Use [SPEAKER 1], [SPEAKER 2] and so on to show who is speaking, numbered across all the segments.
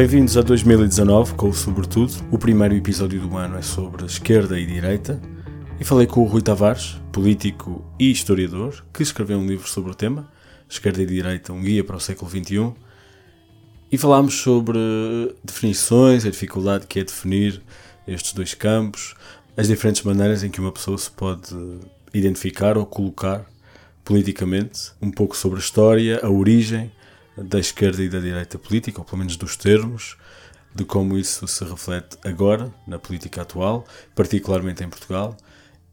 [SPEAKER 1] Bem-vindos a 2019 com o Sobretudo. O primeiro episódio do ano é sobre esquerda e direita. E falei com o Rui Tavares, político e historiador, que escreveu um livro sobre o tema, Esquerda e Direita, um guia para o século XXI. E falámos sobre definições, a dificuldade que é definir estes dois campos, as diferentes maneiras em que uma pessoa se pode identificar ou colocar politicamente, um pouco sobre a história, a origem da esquerda e da direita política, ou pelo menos dos termos, de como isso se reflete agora na política atual, particularmente em Portugal,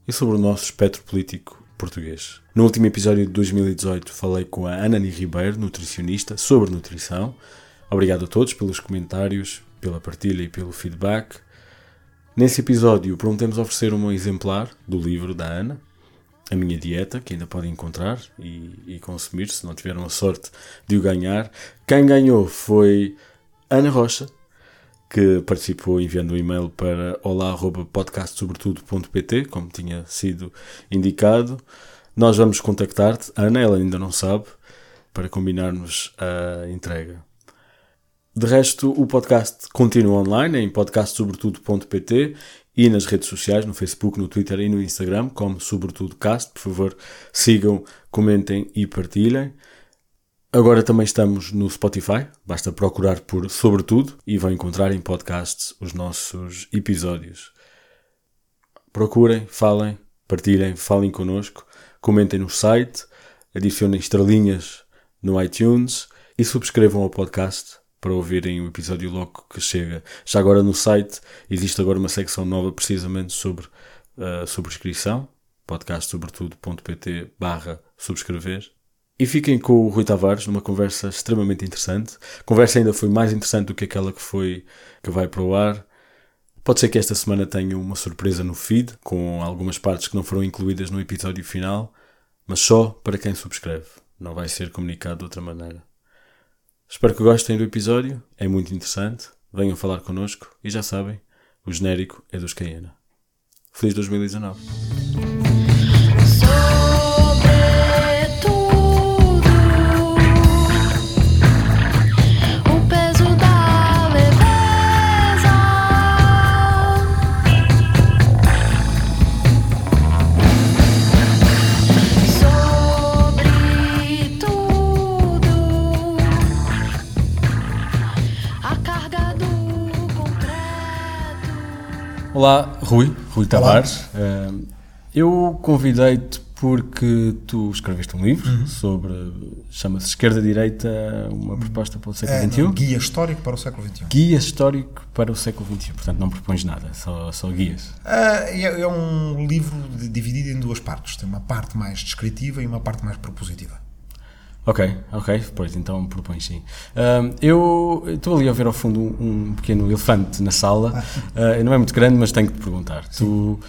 [SPEAKER 1] e sobre o nosso espectro político português. No último episódio de 2018 falei com a Anani Ribeiro, nutricionista, sobre nutrição. Obrigado a todos pelos comentários, pela partilha e pelo feedback. Nesse episódio prometemos oferecer um exemplar do livro da Ana, A Minha Dieta, que ainda podem encontrar e, e consumir, se não tiveram a sorte de o ganhar. Quem ganhou foi Ana Rocha, que participou enviando um e-mail para olá.podcastsobretudo.pt, como tinha sido indicado. Nós vamos contactar-te, Ana, ela ainda não sabe, para combinarmos a entrega. De resto, o podcast continua online em podcastsobretudo.pt e nas redes sociais, no Facebook, no Twitter e no Instagram, como SobretudoCast. Por favor, sigam, comentem e partilhem. Agora também estamos no Spotify, basta procurar por Sobretudo e vão encontrar em podcasts os nossos episódios. Procurem, falem, partilhem, falem connosco, comentem no site, adicionem estrelinhas no iTunes e subscrevam o podcast para ouvirem o episódio logo que chega. Já agora no site existe agora uma secção nova precisamente sobre uh, subscrição, podcastsobretudo.pt barra subscrever e fiquem com o Rui Tavares numa conversa extremamente interessante. A conversa ainda foi mais interessante do que aquela que foi que vai para o ar. Pode ser que esta semana tenha uma surpresa no feed, com algumas partes que não foram incluídas no episódio final, mas só para quem subscreve. Não vai ser comunicado de outra maneira. Espero que gostem do episódio, é muito interessante. Venham falar connosco e já sabem, o genérico é dos Cayena. Feliz 2019! Rui, Rui Tavares. Uh, eu convidei-te porque tu escreveste um livro uhum. sobre, chama-se Esquerda-Direita, uma proposta para o século
[SPEAKER 2] é,
[SPEAKER 1] XXI.
[SPEAKER 2] Não, guia histórico para o século XXI.
[SPEAKER 1] Guia histórico para o século XXI, portanto não propões nada, só, só guias.
[SPEAKER 2] Uh, é, é, um livro dividido em duas partes, tem uma parte mais descritiva e uma parte mais propositiva.
[SPEAKER 1] Ok, ok, pois então propõe sim. Uh, eu estou ali a ver ao fundo um, um pequeno elefante na sala, uh, não é muito grande, mas tenho que te perguntar. Sim. Tu,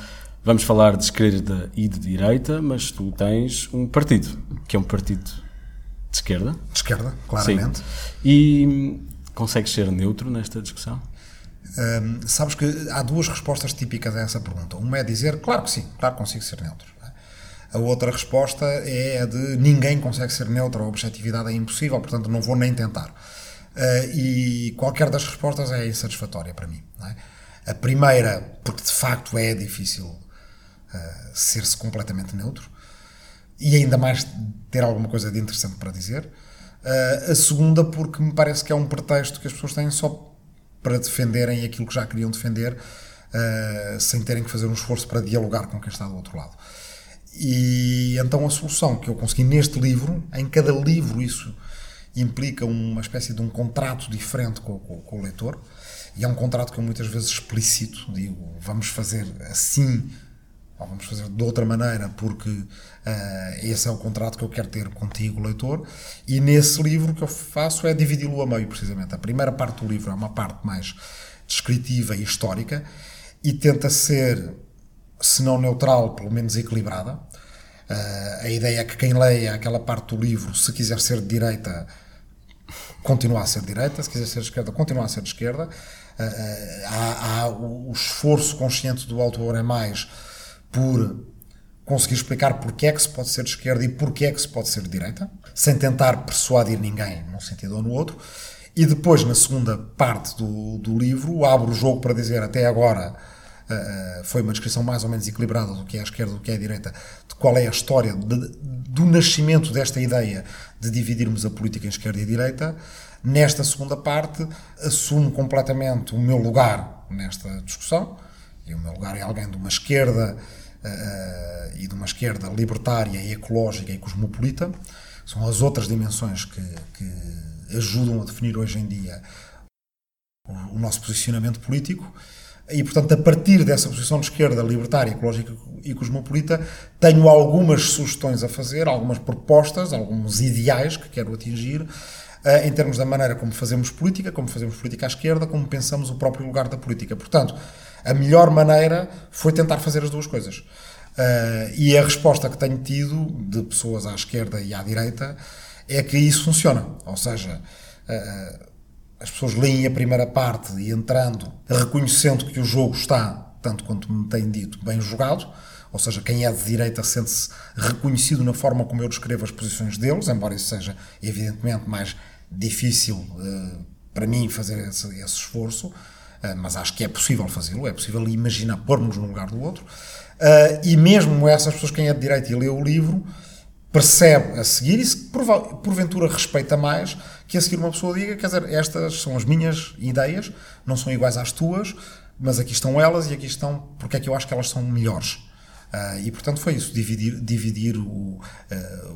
[SPEAKER 1] vamos falar de esquerda e de direita, mas tu tens um partido, que é um partido de esquerda. De
[SPEAKER 2] esquerda, claramente. Sim.
[SPEAKER 1] E consegues ser neutro nesta discussão?
[SPEAKER 2] Um, sabes que há duas respostas típicas a essa pergunta. Uma é dizer, claro que sim, claro que consigo ser neutro. A outra resposta é a de ninguém consegue ser neutro, a objetividade é impossível, portanto não vou nem tentar. Uh, e qualquer das respostas é insatisfatória para mim. É? A primeira, porque de facto é difícil uh, ser-se completamente neutro, e ainda mais ter alguma coisa de interessante para dizer. Uh, a segunda, porque me parece que é um pretexto que as pessoas têm só para defenderem aquilo que já queriam defender, sem terem que fazer um esforço para dialogar com quem está do outro lado. E então a solução que eu consegui neste livro, em cada livro isso implica uma espécie de um contrato diferente com, com, com o leitor, e é um contrato que eu muitas vezes explicito, digo, vamos fazer assim, ou vamos fazer de outra maneira, porque uh, esse é o contrato que eu quero ter contigo, leitor, e nesse livro que eu faço é dividi-lo a meio, precisamente. A primeira parte do livro é uma parte mais descritiva e histórica, e tenta ser se não neutral, pelo menos equilibrada. Uh, a ideia é que quem leia aquela parte do livro, se quiser ser de direita, continua a ser de direita, se quiser ser de esquerda, continua a ser de esquerda. Uh, há, há o, esforço consciente do autor é mais por conseguir explicar porque é que se pode ser de esquerda e porque é que se pode ser de direita, sem tentar persuadir ninguém num sentido ou no outro. E depois, na segunda parte do, do livro, abro o jogo para dizer até agora uh, foi uma descrição mais ou menos equilibrada do que é a esquerda, do que é a direita, de qual é a história de, do nascimento desta ideia de dividirmos a política em esquerda e direita. Nesta segunda parte, assumo completamente o meu lugar nesta discussão, e o meu lugar é alguém de uma esquerda uh, e de uma esquerda libertária e ecológica e cosmopolita. São as outras dimensões que, que ajudam a definir hoje em dia o, o nosso posicionamento político. E, portanto, a partir dessa posição de esquerda libertária, ecológica e cosmopolita, tenho algumas sugestões a fazer, algumas propostas, alguns ideais que quero atingir, eh, em termos da maneira como fazemos política, como fazemos política à esquerda, como pensamos o próprio lugar da política. Portanto, a melhor maneira foi tentar fazer as duas coisas. Uh, e a resposta que tenho tido de pessoas à esquerda e à direita é que isso funciona. Ou seja, uh, as pessoas leem a primeira parte e entrando, reconhecendo que o jogo está, tanto quanto me têm dito, bem jogado. Ou seja, quem é de direita sente-se reconhecido na forma como eu descrevo as posições deles, embora isso seja evidentemente mais difícil uh, para mim fazer esse, esse esforço. Ah, mas acho que é possível fazê-lo, é possível imaginar pôr-nos no lugar do outro. Uh, e mesmo essas pessoas, quem é de direito e lê o livro, percebe a seguir e se porventura respeita mais que a seguir uma pessoa diga, quer dizer, estas são as minhas ideias, não são iguais às tuas, mas aqui estão elas e aqui estão porque é que eu acho que elas são melhores. Uh, e portanto foi isso, dividir, dividir o, uh,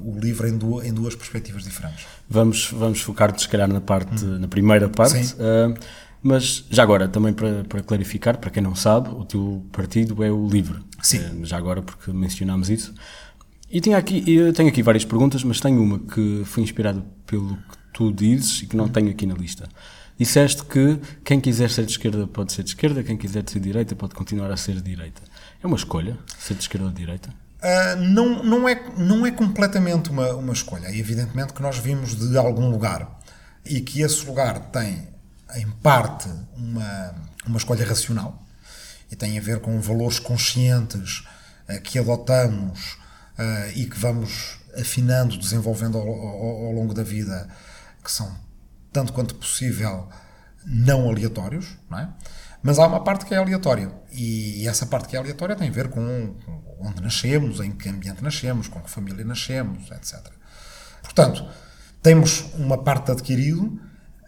[SPEAKER 2] o livro em, duas, em duas perspectivas diferentes.
[SPEAKER 1] Vamos, vamos focar-nos, se calhar, na, parte, hum. na primeira parte. Uh, mas já agora, também para, para clarificar, para quem não sabe, o teu partido é o LIVRE.
[SPEAKER 2] Sim.
[SPEAKER 1] Já agora, porque mencionámos isso. E tenho aqui, eu tenho aqui várias perguntas, mas tenho uma que foi inspirada pelo que tu dizes e que não tenho aqui na lista. Disseste que quem quiser ser de esquerda pode ser de esquerda, quem quiser ser de direita pode continuar a ser de direita. É uma escolha ser de esquerda ou de direita?
[SPEAKER 2] Uh, não, não, é, não é completamente uma, uma escolha. É evidentemente que nós vimos de algum lugar e que esse lugar tem em parte, uma, uma escolha racional e tem a ver com valores conscientes uh, que adotamos uh, e que vamos afinando, desenvolvendo ao, ao, ao, longo da vida, que são, tanto quanto possível, não aleatórios, não é? Mas há uma parte que é aleatória. E essa parte que é aleatória tem a ver com onde nascemos, em que ambiente nascemos, com que família nascemos, etc. Portanto, temos uma parte adquirido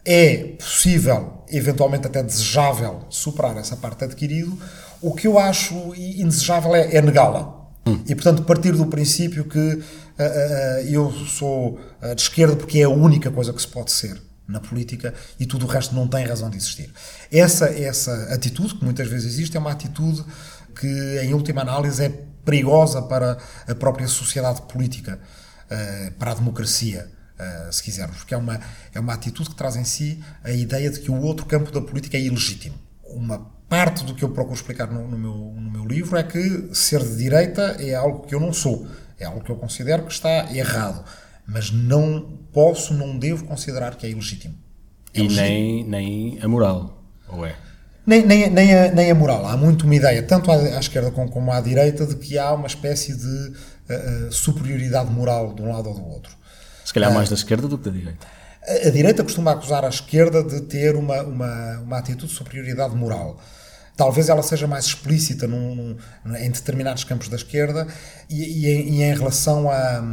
[SPEAKER 2] é possível, eventualmente até desejável, superar essa parte adquirido, o que eu acho indesejável é, é negá-la. Hum. E, portanto, partir do princípio que eu sou de esquerda porque é a única coisa que se pode ser na política e tudo o resto não tem razão de existir. Essa, essa atitude, que muitas vezes existe, é uma atitude que, em última análise, é perigosa para a própria sociedade política, para a democracia. Se quisermos, porque é uma, é uma atitude que traz em si a ideia de que o outro campo da política é ilegítimo. Uma parte do que eu procuro explicar no, no, meu, no meu livro é que ser de direita é algo que eu não sou, é algo que eu considero que está errado, mas não posso, não devo considerar que é ilegítimo.
[SPEAKER 1] É e nem, nem a moral, ou é?
[SPEAKER 2] Nem, nem, nem, a, nem a moral. Há muito uma ideia, tanto à, à esquerda como, como, à direita, de que há uma espécie de uh, superioridade moral de um lado ou do outro.
[SPEAKER 1] Se calhar mais da esquerda do que da direita.
[SPEAKER 2] A, a direita costuma acusar a esquerda de ter uma, uma, uma atitude de superioridade moral. Talvez ela seja mais explícita num, num, em determinados campos da esquerda e, e, em, e em, relação a,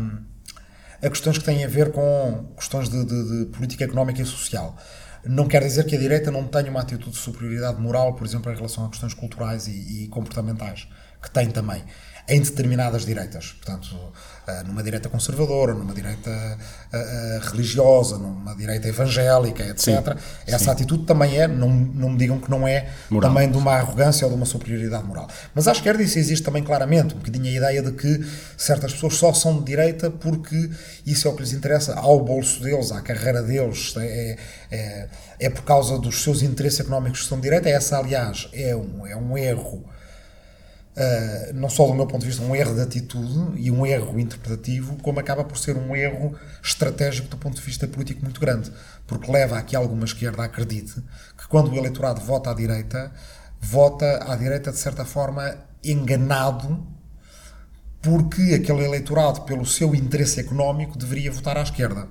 [SPEAKER 2] a, questões que têm a ver com questões de, de, de, política económica e social. Não quer dizer que a direita não tenha uma atitude de superioridade moral, por exemplo, em relação a questões culturais e, e comportamentais, que tem também, em determinadas direitas. Portanto, eh, numa direita conservadora, numa direita uh, religiosa, numa direita evangélica, etc. Sim, Essa sim. atitude também é, não, não me digam que não é moral. também de uma arrogância ou de uma superioridade moral. Mas à esquerda isso existe também claramente, um bocadinho a ideia de que certas pessoas só são de direita porque isso é o que lhes interessa ao bolso deles, à carreira deles, é, é, é por causa dos seus interesses económicos que são de direita. Essa, aliás, é um, é um erro Uh, não só do meu ponto de vista, um erro de atitude e um erro interpretativo, como acaba por ser um erro estratégico do ponto de vista político muito grande, porque leva a que alguma esquerda acredite que quando o eleitorado vota à direita, vota à direita de certa forma enganado, porque aquele eleitorado, pelo seu interesse económico, deveria votar à esquerda.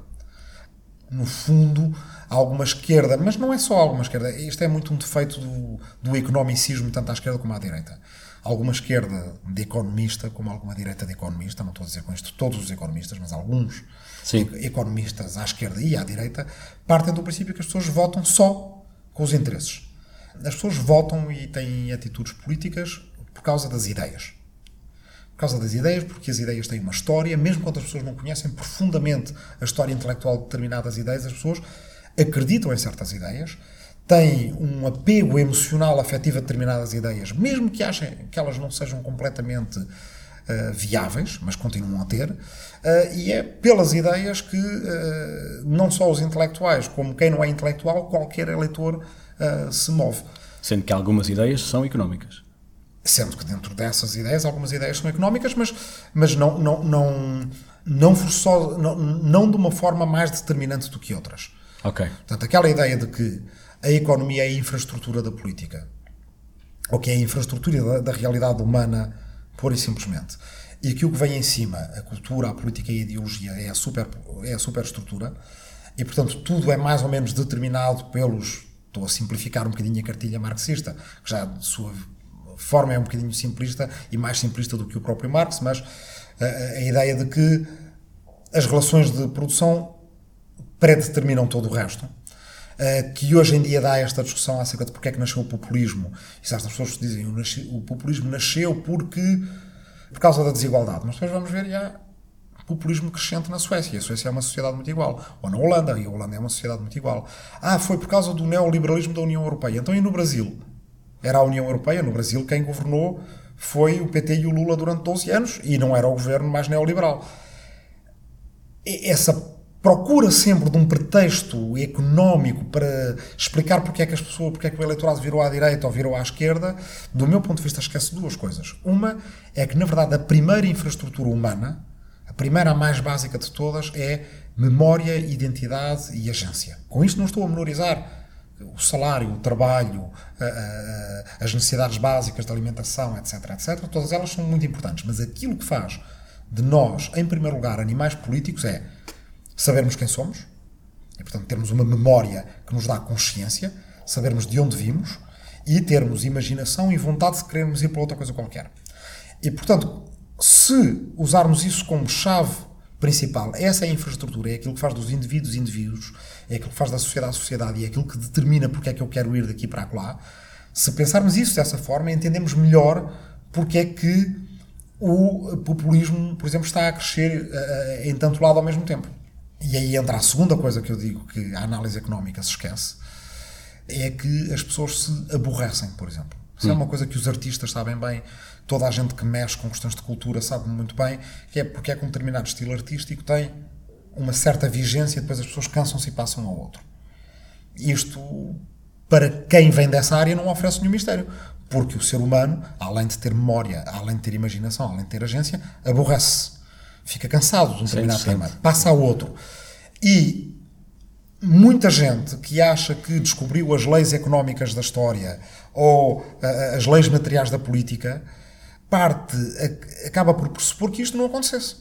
[SPEAKER 2] no fundo, alguma esquerda, mas não é só alguma esquerda, isto é muito um defeito do, do economicismo, tanto à esquerda como à direita. Alguma esquerda de economista, como alguma direita de economista, não estou a dizer com isto todos os economistas, mas alguns
[SPEAKER 1] Sim.
[SPEAKER 2] economistas à esquerda e à direita, partem do princípio que as pessoas votam só com os interesses. As pessoas votam e têm atitudes políticas por causa das ideias. Por causa das ideias, porque as ideias têm uma história, mesmo quando as pessoas não conhecem profundamente a história intelectual de determinadas ideias, as pessoas acreditam em certas ideias, têm um apego emocional afetivo a determinadas ideias, mesmo que achem que elas não sejam completamente uh, viáveis, mas continuam a ter, uh, e é pelas ideias que uh, não só os intelectuais, como quem não é intelectual, qualquer eleitor se move.
[SPEAKER 1] Sendo que algumas ideias são económicas.
[SPEAKER 2] Sendo que dentro dessas ideias, algumas ideias são económicas, mas, mas não, não, não, não, forçoso, não, não de uma forma mais determinante do que outras.
[SPEAKER 1] Ok.
[SPEAKER 2] Portanto, aquela ideia de que a economia é a infraestrutura da política, ou que é a infraestrutura da, da realidade humana, pura e simplesmente, e que o que vem em cima, a cultura, a política e a ideologia, é a, super, é a superestrutura, e portanto tudo é mais ou menos determinado pelos. Estou a simplificar um bocadinho a cartilha marxista, que já de sua forma é um bocadinho simplista e mais simplista do que o próprio Marx, mas a, a ideia de que as relações de produção predeterminam todo o resto. Uh, que hoje em dia dá esta discussão acerca de porque é que nasceu o populismo. E certas pessoas dizem que o populismo nasceu porque por causa da desigualdade. Mas depois vamos ver, e há populismo crescente na Suécia. A Suécia é uma sociedade muito igual. Ou na Holanda, e a Holanda é uma sociedade muito igual. Ah, foi por causa do neoliberalismo da União Europeia. Então e no Brasil? Era a União Europeia. No Brasil, quem governou foi o PT e o Lula durante 12 anos e não era o governo mais neoliberal. Essa procura sempre de um pretexto económico para explicar porque é que as pessoas, porque é que o eleitorado virou à direita ou virou à esquerda, do meu ponto de vista esquece duas coisas. Uma é que, na verdade, a primeira infraestrutura humana, a primeira, a mais básica de todas, é memória, identidade e agência. Com isto não estou a menorizar o salário, o trabalho, as necessidades básicas de alimentação, etc, etc. Todas elas são muito importantes, mas aquilo que faz de nós, em primeiro lugar, animais políticos é sabermos quem somos, e portanto termos uma memória que nos dá consciência, sabermos de onde vimos e termos imaginação e vontade de querermos ir para outra coisa qualquer. E portanto, se usarmos isso como chave principal, essa é a infraestrutura, é aquilo que faz dos indivíduos indivíduos, é aquilo que faz da sociedade a sociedade e é aquilo que determina porque é que eu quero ir daqui para lá. Se pensarmos isso dessa forma, entendemos melhor porque é que o populismo, por exemplo, está a crescer uh, em tanto lado ao mesmo tempo. E aí entra a segunda coisa que eu digo que a análise económica se esquece, é que as pessoas se aborrecem, por exemplo. Isso hum. é uma coisa que os artistas sabem bem, toda a gente que mexe com questões de cultura sabe muito bem, que é porque é que um determinado estilo artístico tem uma certa vigência e depois as pessoas cansam-se e passam ao outro. Isto, para quem vem dessa área, não oferece nenhum mistério. Porque o ser humano, além de ter memória, além de ter imaginação, além de ter agência, aborrece fica cansado de um determinado tema, passa a outro. E muita gente que acha que descobriu as leis económicas da história ou uh, as leis materiais da política, parte, acaba por pressupor que isto não acontecesse.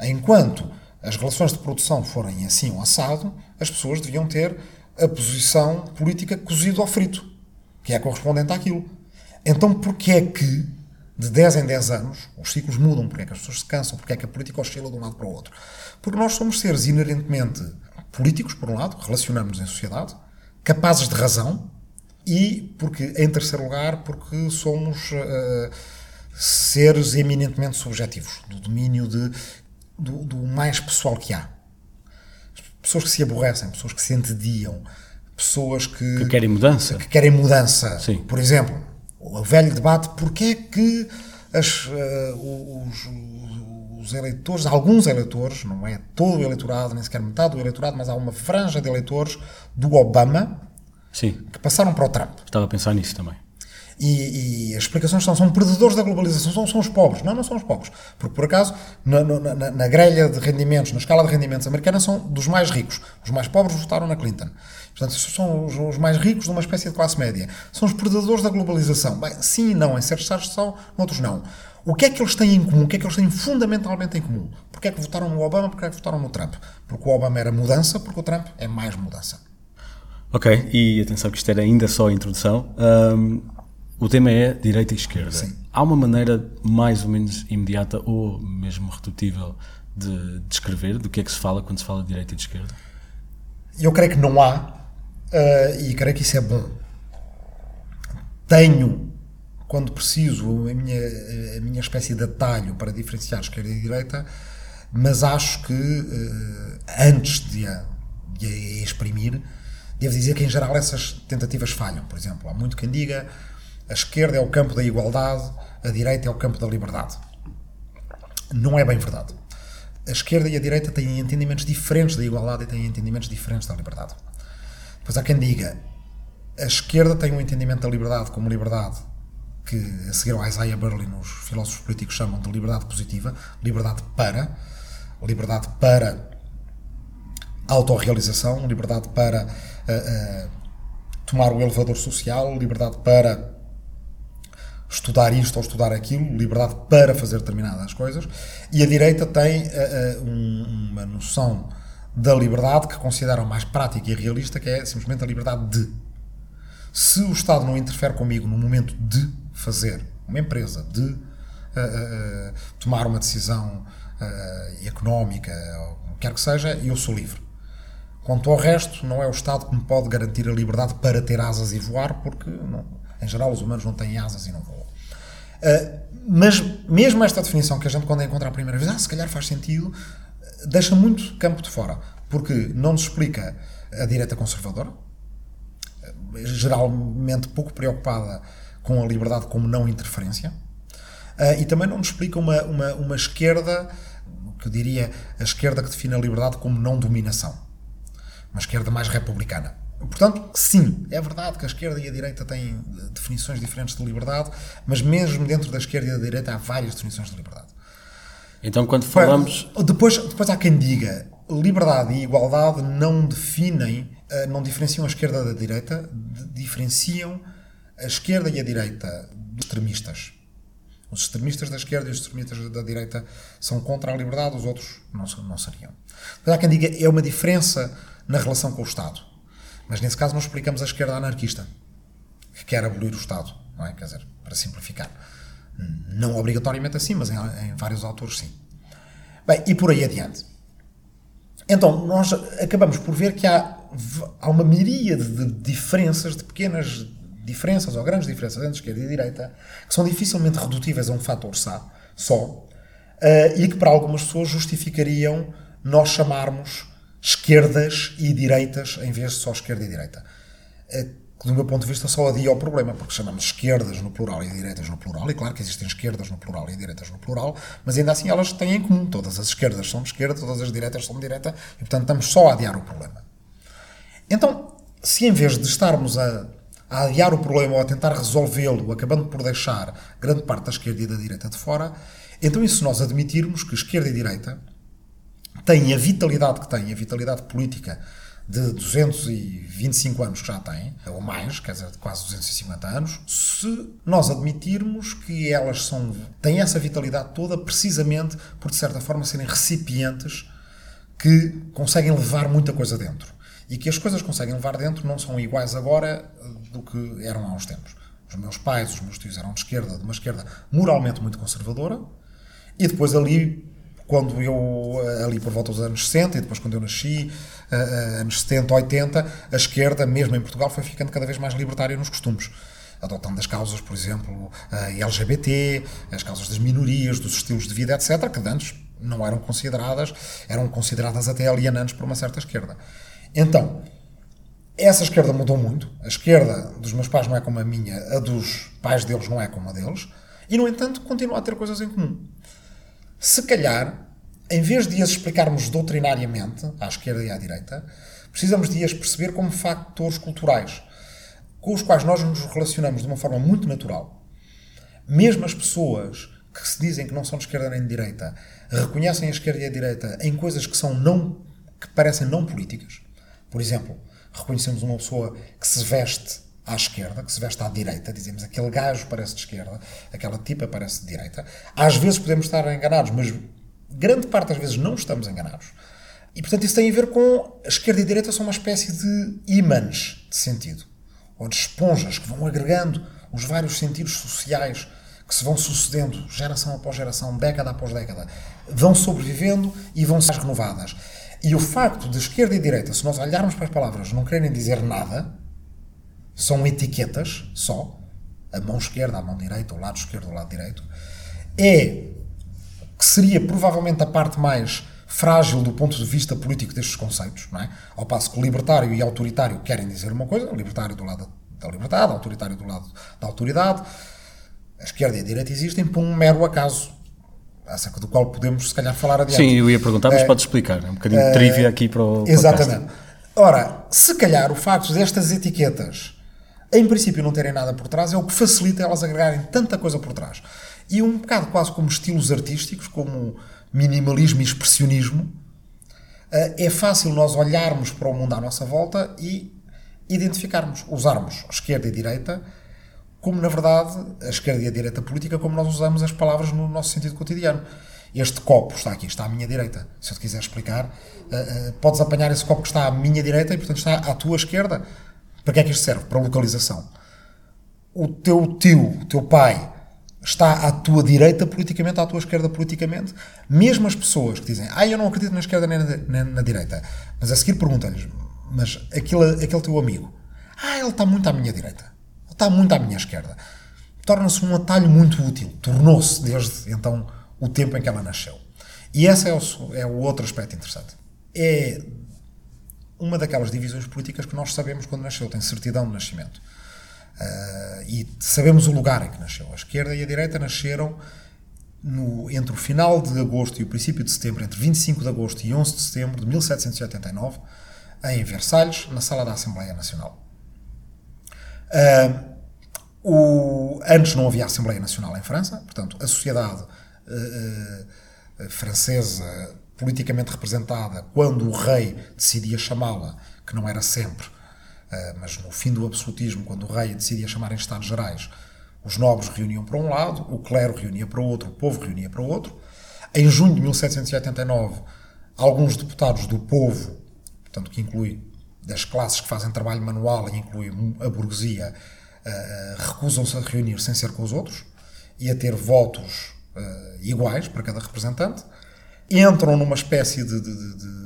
[SPEAKER 2] Enquanto as relações de produção forem assim ou assado, as pessoas deviam ter a posição política cozida ao frito, que é correspondente àquilo. Então, porquê é que de 10 em 10 anos, os ciclos mudam, porque é que as pessoas se cansam, porque é que a política oscila de um lado para o outro. Porque nós somos seres inerentemente políticos, por um lado, relacionamos em sociedade, capazes de razão, e porque, em terceiro lugar, porque somos uh, seres eminentemente subjetivos, do domínio de, do, do, mais pessoal que há. Pessoas que se aborrecem, pessoas que se entediam, pessoas que,
[SPEAKER 1] que querem mudança.
[SPEAKER 2] Que querem mudança.
[SPEAKER 1] Sim.
[SPEAKER 2] Por exemplo, o velho debate porque é que as, uh, os, os, eleitores, alguns eleitores, não é todo o eleitorado, nem sequer metade do eleitorado, mas há uma franja de eleitores do Obama
[SPEAKER 1] Sim.
[SPEAKER 2] que passaram para o Trump.
[SPEAKER 1] Estava a pensar nisso também.
[SPEAKER 2] E, e, as explicações são, são predadores da globalização, são, são os pobres. Não, não são os pobres. Porque, por acaso, na, na, na, grelha de rendimentos, na escala de rendimentos americana, são dos mais ricos. Os mais pobres votaram na Clinton. Portanto, são os, os, mais ricos de uma espécie de classe média. São os predadores da globalização. Bem, sim e não. Em certos estados são, em outros não. O que é que eles têm em comum? O que é que eles têm fundamentalmente em comum? Porquê é que votaram no Obama? Porquê é que votaram no Trump? Porque o Obama era mudança, porque o Trump é mais mudança.
[SPEAKER 1] Ok, e atenção que isto era ainda só a introdução. Um, o tema é direita e esquerda.
[SPEAKER 2] Sim.
[SPEAKER 1] Há uma maneira mais ou menos imediata ou mesmo redutível de descrever do que é que se fala quando se fala de direita e de esquerda?
[SPEAKER 2] Eu creio que não há, uh, e creio que isso é bom. Tenho, quando preciso, a minha, a minha espécie de atalho para diferenciar esquerda e direita, mas acho que uh, antes de a, de a exprimir, devo dizer que em geral essas tentativas falham. Por exemplo, há muito quem diga a esquerda é o campo da igualdade, a direita é o campo da liberdade. Não é bem verdade. A esquerda e a direita têm entendimentos diferentes da igualdade e têm entendimentos diferentes da liberdade. Depois há quem diga a esquerda tem um entendimento da liberdade como liberdade que a seguir ao Isaiah Berlin os filósofos políticos chamam de liberdade positiva, liberdade para, liberdade para autorrealização, liberdade para uh, uh, tomar o elevador social, liberdade para estudar isto ou estudar aquilo, liberdade para fazer determinadas coisas, e a direita tem uh, um, uma noção da liberdade que consideram mais prática e realista, que é simplesmente a liberdade de. Se o Estado não interfere comigo no momento de fazer uma empresa, de uh, uh, tomar uma decisão económica, ou quer que seja, eu sou livre. Quanto ao resto, não é o Estado que me pode garantir a liberdade para ter asas e voar, porque não, em geral os humanos não têm asas e não voam. Uh, mas mesmo esta definição que a gente quando a encontra a primeira vez, ah, se calhar faz sentido, deixa muito campo de fora, porque não nos explica a direita conservadora, geralmente pouco preocupada com a liberdade como não interferência, uh, e também não nos explica uma, uma, uma esquerda, que eu diria a esquerda que define a liberdade como não dominação uma esquerda mais republicana. Portanto, sim, é verdade que a esquerda e a direita têm definições diferentes de liberdade, mas mesmo dentro da esquerda e da direita há várias definições de liberdade.
[SPEAKER 1] Então, quando falamos.
[SPEAKER 2] Depois, depois há quem diga liberdade e igualdade não definem, eh, não diferenciam a esquerda da direita, diferenciam a esquerda e a direita dos extremistas. Os extremistas da esquerda e os extremistas da direita são contra a liberdade, os outros não, não seriam. Mas há quem diga é uma diferença na relação com o Estado. Mas nesse caso não explicamos a esquerda anarquista, que quer abolir o Estado, não é? Quer dizer, para simplificar. Não obrigatoriamente assim, mas em, em vários autores sim. Bem, e por aí adiante. Então, nós acabamos por ver que há, há uma miríade de diferenças, de pequenas diferenças ou grandes diferenças entre esquerda e direita, que são dificilmente redutíveis a um fator só, só uh, e que para algumas pessoas justificariam nós chamarmos esquerdas e direitas em vez de só esquerda e direita. Do meu ponto de vista, só adia o problema, porque chamamos esquerdas no plural e direitas no plural, e claro que existem esquerdas no plural e direitas no plural, mas ainda assim elas têm em comum. Todas as esquerdas são de esquerda, todas as direitas são de direita, e portanto estamos só a adiar o problema. Então, se em vez de estarmos a, a adiar o problema ou a tentar resolvê-lo, acabando por deixar grande parte da esquerda e da direita de fora, então e se nós admitirmos que esquerda e direita têm a vitalidade que têm, a vitalidade política de 225 anos que já têm, ou mais, quer dizer, de quase 250 anos, se nós admitirmos que elas são, têm essa vitalidade toda precisamente por, de certa forma, serem recipientes que conseguem levar muita coisa dentro. E que as coisas que conseguem levar dentro não são iguais agora do que eram há uns tempos. Os meus pais, os meus tios eram de esquerda, de uma esquerda moralmente muito conservadora, e depois ali quando eu, eh, ali por volta dos anos 60, e depois quando eu nasci, anos 70, 80, a esquerda, mesmo em Portugal, foi ficando cada vez mais libertária nos costumes. Adotando as causas, por exemplo, LGBT, as causas das minorias, dos estilos de vida, etc., que antes não eram consideradas, eram consideradas até alienantes por uma certa esquerda. Então, essa esquerda mudou muito. A esquerda dos meus pais não é como a minha, a dos pais deles não é como a deles, e, no entanto, continua a ter coisas em comum se calhar, em vez de as explicarmos doutrinariamente, à esquerda e à direita, precisamos de as perceber como fatores culturais, com os quais nós nos relacionamos de uma forma muito natural. Mesmo as pessoas que se dizem que não são de esquerda nem de direita, reconhecem a esquerda e a direita em coisas que são não que parecem não políticas. Por exemplo, reconhecemos uma pessoa que se veste à esquerda, que se veste à direita, dizemos aquele gajo parece de esquerda, aquela tipa parece de direita. Às vezes podemos estar enganados, mas grande parte das vezes não estamos enganados. E portanto isso tem a ver com a esquerda e a direita são uma espécie de ímãs de sentido, ou de esponjas que vão agregando os vários sentidos sociais que se vão sucedendo geração após geração, década após década, vão sobrevivendo e vão ser renovadas. E o facto de esquerda e direita, se nós olharmos para as palavras, não quererem dizer nada, são etiquetas só, a mão esquerda, a mão direita, o lado esquerdo, o lado direito, é que seria provavelmente a parte mais frágil do ponto de vista político destes conceitos, não é? Ao passo que libertário e autoritário querem dizer uma coisa, libertário do lado da liberdade, autoritário do lado da autoridade, a esquerda e a direita existem por um mero acaso, acerca do qual podemos, se calhar, falar adiante.
[SPEAKER 1] Sim, eu ia perguntar, mas é, pode explicar. É um bocadinho de trivia aqui para o
[SPEAKER 2] Exatamente. Podcast. Ora, se calhar o facto destas etiquetas, em princípio, não terem nada por trás, é o que facilita elas agregarem tanta coisa por trás. E um bocado quase como estilos artísticos, como minimalismo e expressionismo, eh, é fácil nós olharmos para o mundo à nossa volta e identificarmos, usarmos esquerda e direita como na verdade a esquerda e a direita política, como nós usamos as palavras no nosso sentido cotidiano. Este copo está aqui, está à minha direita. Se eu te quiser explicar, uh, uh, podes apanhar esse copo que está à minha direita e, portanto, está à tua esquerda. Para que é que isto serve? Para localização. O teu tio, o teu pai, está à tua direita politicamente, à tua esquerda politicamente. Mesmo as pessoas que dizem, ah, eu não acredito na esquerda nem na, nem na direita, mas a seguir pergunta-lhes, mas aquele, aquele teu amigo, ah, ele está muito à minha direita está muito à minha esquerda. Torna-se um atalho muito útil. Tornou-se desde então o tempo em que ela nasceu. E esse é o, é o outro aspecto interessante. É uma daquelas divisões políticas que nós sabemos quando nasceu, tem certidão de nascimento. Uh, e sabemos o lugar em que nasceu. A esquerda e a direita nasceram no, entre o final de agosto e o princípio de setembro, entre 25 de agosto e 11 de setembro de 1789, em Versalhes, na sala da Assembleia Nacional. Uh, o, antes não havia Assembleia Nacional em França, portanto, a sociedade uh, francesa politicamente representada, quando o rei decidia chamá-la, que não era sempre, mas no fim do absolutismo, quando o rei decidia chamar em Estados Gerais, os nobres reuniam para um lado, o clero reunia para o outro, o povo reunia para o outro. Em junho de 1789, alguns deputados do povo, portanto, que inclui das classes que fazem trabalho manual e inclui a burguesia, uh, recusam-se a reunir sem ser com os outros e a ter votos uh, iguais para cada representante, entram numa espécie de, de, de,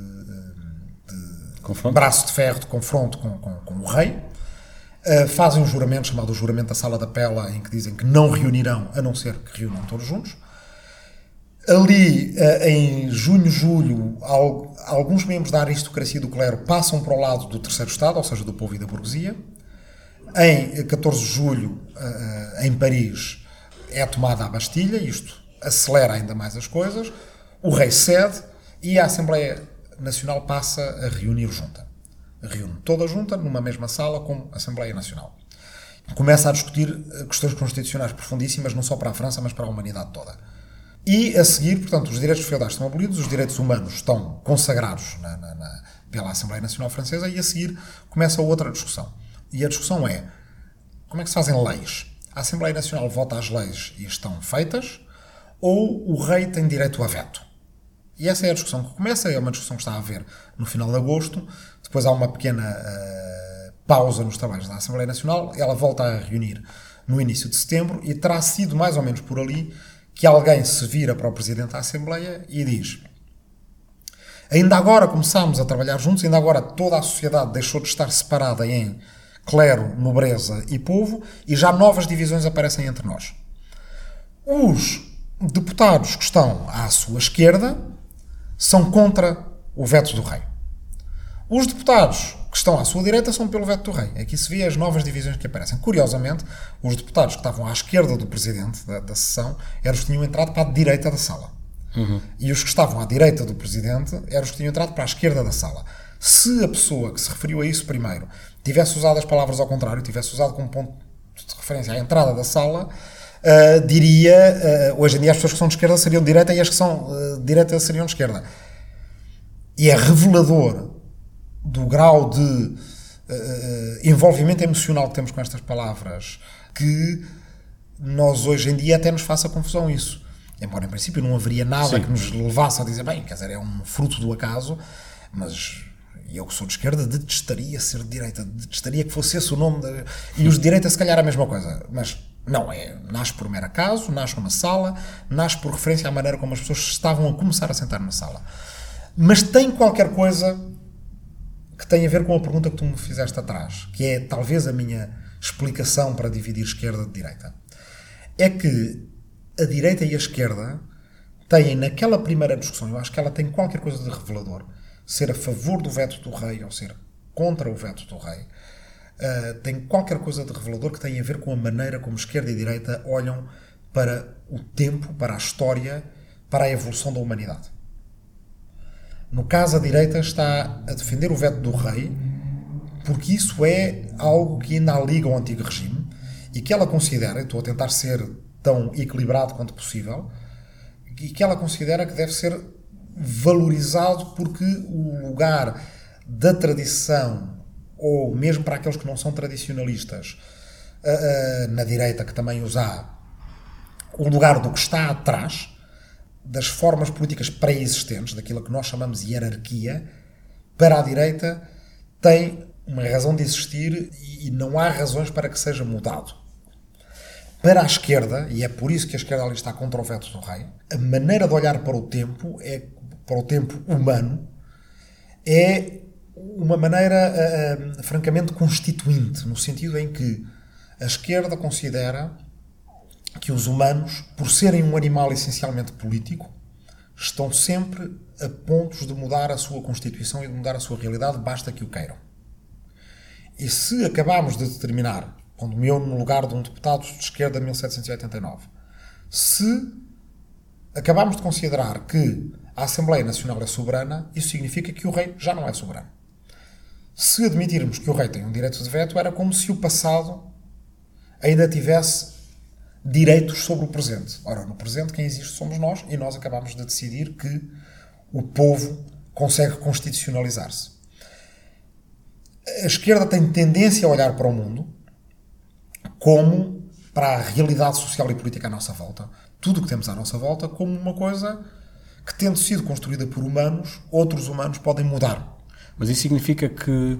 [SPEAKER 2] de braço de ferro de confronto com, com, com o rei, uh, fazem um juramento chamado o juramento da Sala da Pela, em que dizem que não reunirão a não ser que reúnam todos juntos Ali, eh, em junho, julho, alguns membros da aristocracia do clero passam para o lado do terceiro Estado, ou seja, do povo e da burguesia. Em 14 de julho, eh, em Paris, é tomada a Bastilha, isto acelera ainda mais as coisas. O rei cede e a Assembleia Nacional passa a reunir junta. Reúne toda a junta numa mesma sala com a Assembleia Nacional. Começa a discutir eh, questões constitucionais profundíssimas, não só para a França, mas para a humanidade toda e a seguir, portanto, os direitos feudais estão abolidos, os direitos humanos estão consagrados na, na, na, pela Assembleia Nacional Francesa e a seguir começa outra discussão. E a discussão é como é que se fazem leis? A Assembleia Nacional vota as leis e estão feitas ou o rei tem direito a veto? E essa é a discussão que começa, é uma discussão que está a haver no final de agosto, depois há uma pequena uh, pausa nos trabalhos da Assembleia Nacional, ela volta a reunir no início de setembro e terá sido mais ou menos por ali que alguém se vira para o Presidente da Assembleia e diz: Ainda agora começámos a trabalhar juntos, ainda agora toda a sociedade deixou de estar separada em clero, nobreza e povo e já novas divisões aparecem entre nós. Os deputados que estão à sua esquerda são contra o veto do rei. Os deputados que estão à sua direita são pelo veto do rei. Aqui se vê as novas divisões que aparecem. Curiosamente, os deputados que estavam à esquerda do presidente da, da sessão eram os que tinham entrado para a direita da sala. Uhum. E os que estavam à direita do presidente eram os que tinham entrado para a esquerda da sala. Se a pessoa que se referiu a isso primeiro tivesse usado as palavras ao contrário, tivesse usado como ponto de referência à entrada da sala, uh, diria, uh, hoje em dia as pessoas que são de esquerda seriam de direita e as que são uh, de direita seriam de esquerda. E é revelador do grau de envolvimento emocional que temos com estas palavras que nós hoje em dia até nos faça confusão isso. Embora em princípio não haveria nada Sim. que nos levasse a dizer, bem, quer dizer, é um fruto do acaso, mas eu que sou de esquerda detestaria ser de direita, detestaria que fosse esse o nome. De, e os de direita, se calhar, a mesma coisa. Mas não, é. Nasce por mero acaso, nasce numa sala, nasce por referência à maneira como as pessoas estavam a começar a sentar na sala. Mas tem qualquer coisa que tem a ver com a pergunta que tu me fizeste atrás, que é talvez a minha explicação para dividir esquerda de direita. É que a direita e a esquerda têm naquela primeira discussão, eu acho que ela tem qualquer coisa de revelador, ser a favor do veto do rei ou ser contra o veto do rei, uh, tem qualquer coisa de revelador que tem a ver com a maneira como esquerda e direita olham para o tempo, para a história, para a evolução da humanidade. No caso, a direita está a defender o veto do rei, porque isso é algo que ainda liga ao antigo regime e que ela considera, estou a tentar ser tão equilibrado quanto possível, e que ela considera que deve ser valorizado porque o lugar da tradição, ou mesmo para aqueles que não são tradicionalistas, uh, uh, na direita que também os há, o lugar do que está atrás das formas políticas pré-existentes, daquilo que nós chamamos de hierarquia, para a direita tem uma razão de existir e não há razões para que seja mudado. Para a esquerda, e é por isso que a esquerda ali está contra o veto do rei, a maneira de olhar para o tempo, é, para o tempo humano, é uma maneira uh, uh, francamente constituinte, no sentido em que a esquerda considera que os humanos, por serem um animal essencialmente político, estão sempre a pontos de mudar a sua constituição e de mudar a sua realidade, basta que o queiram. E se acabarmos de determinar pondo-me eu no lugar de um deputado de esquerda de 1789. Se acabarmos de considerar que a Assembleia Nacional é soberana, isso significa que o rei já não é soberano. Se admitirmos que o rei tem um direito de veto, era como se o passado ainda tivesse direitos sobre o presente. Ora, no presente quem existe somos nós e nós acabamos de decidir que o povo consegue constitucionalizar-se. A esquerda tem tendência a olhar para o mundo como para a realidade social e política à nossa volta, tudo o que temos à nossa volta, como uma coisa que, tendo sido construída por humanos, outros humanos podem mudar.
[SPEAKER 1] Mas isso significa que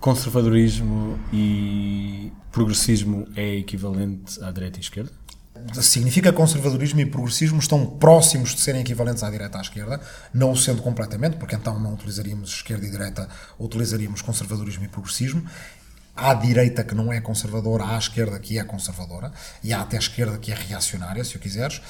[SPEAKER 1] conservadorismo e progressismo é equivalente à direita e à esquerda?
[SPEAKER 2] Significa que conservadorismo e progressismo estão próximos de serem equivalentes à direita e à esquerda, não o sendo completamente, porque então não utilizaríamos esquerda e direita, utilizaríamos conservadorismo e progressismo há direita que não é conservadora, há esquerda que é conservadora, e há até a esquerda que é reacionária, se o quiseres,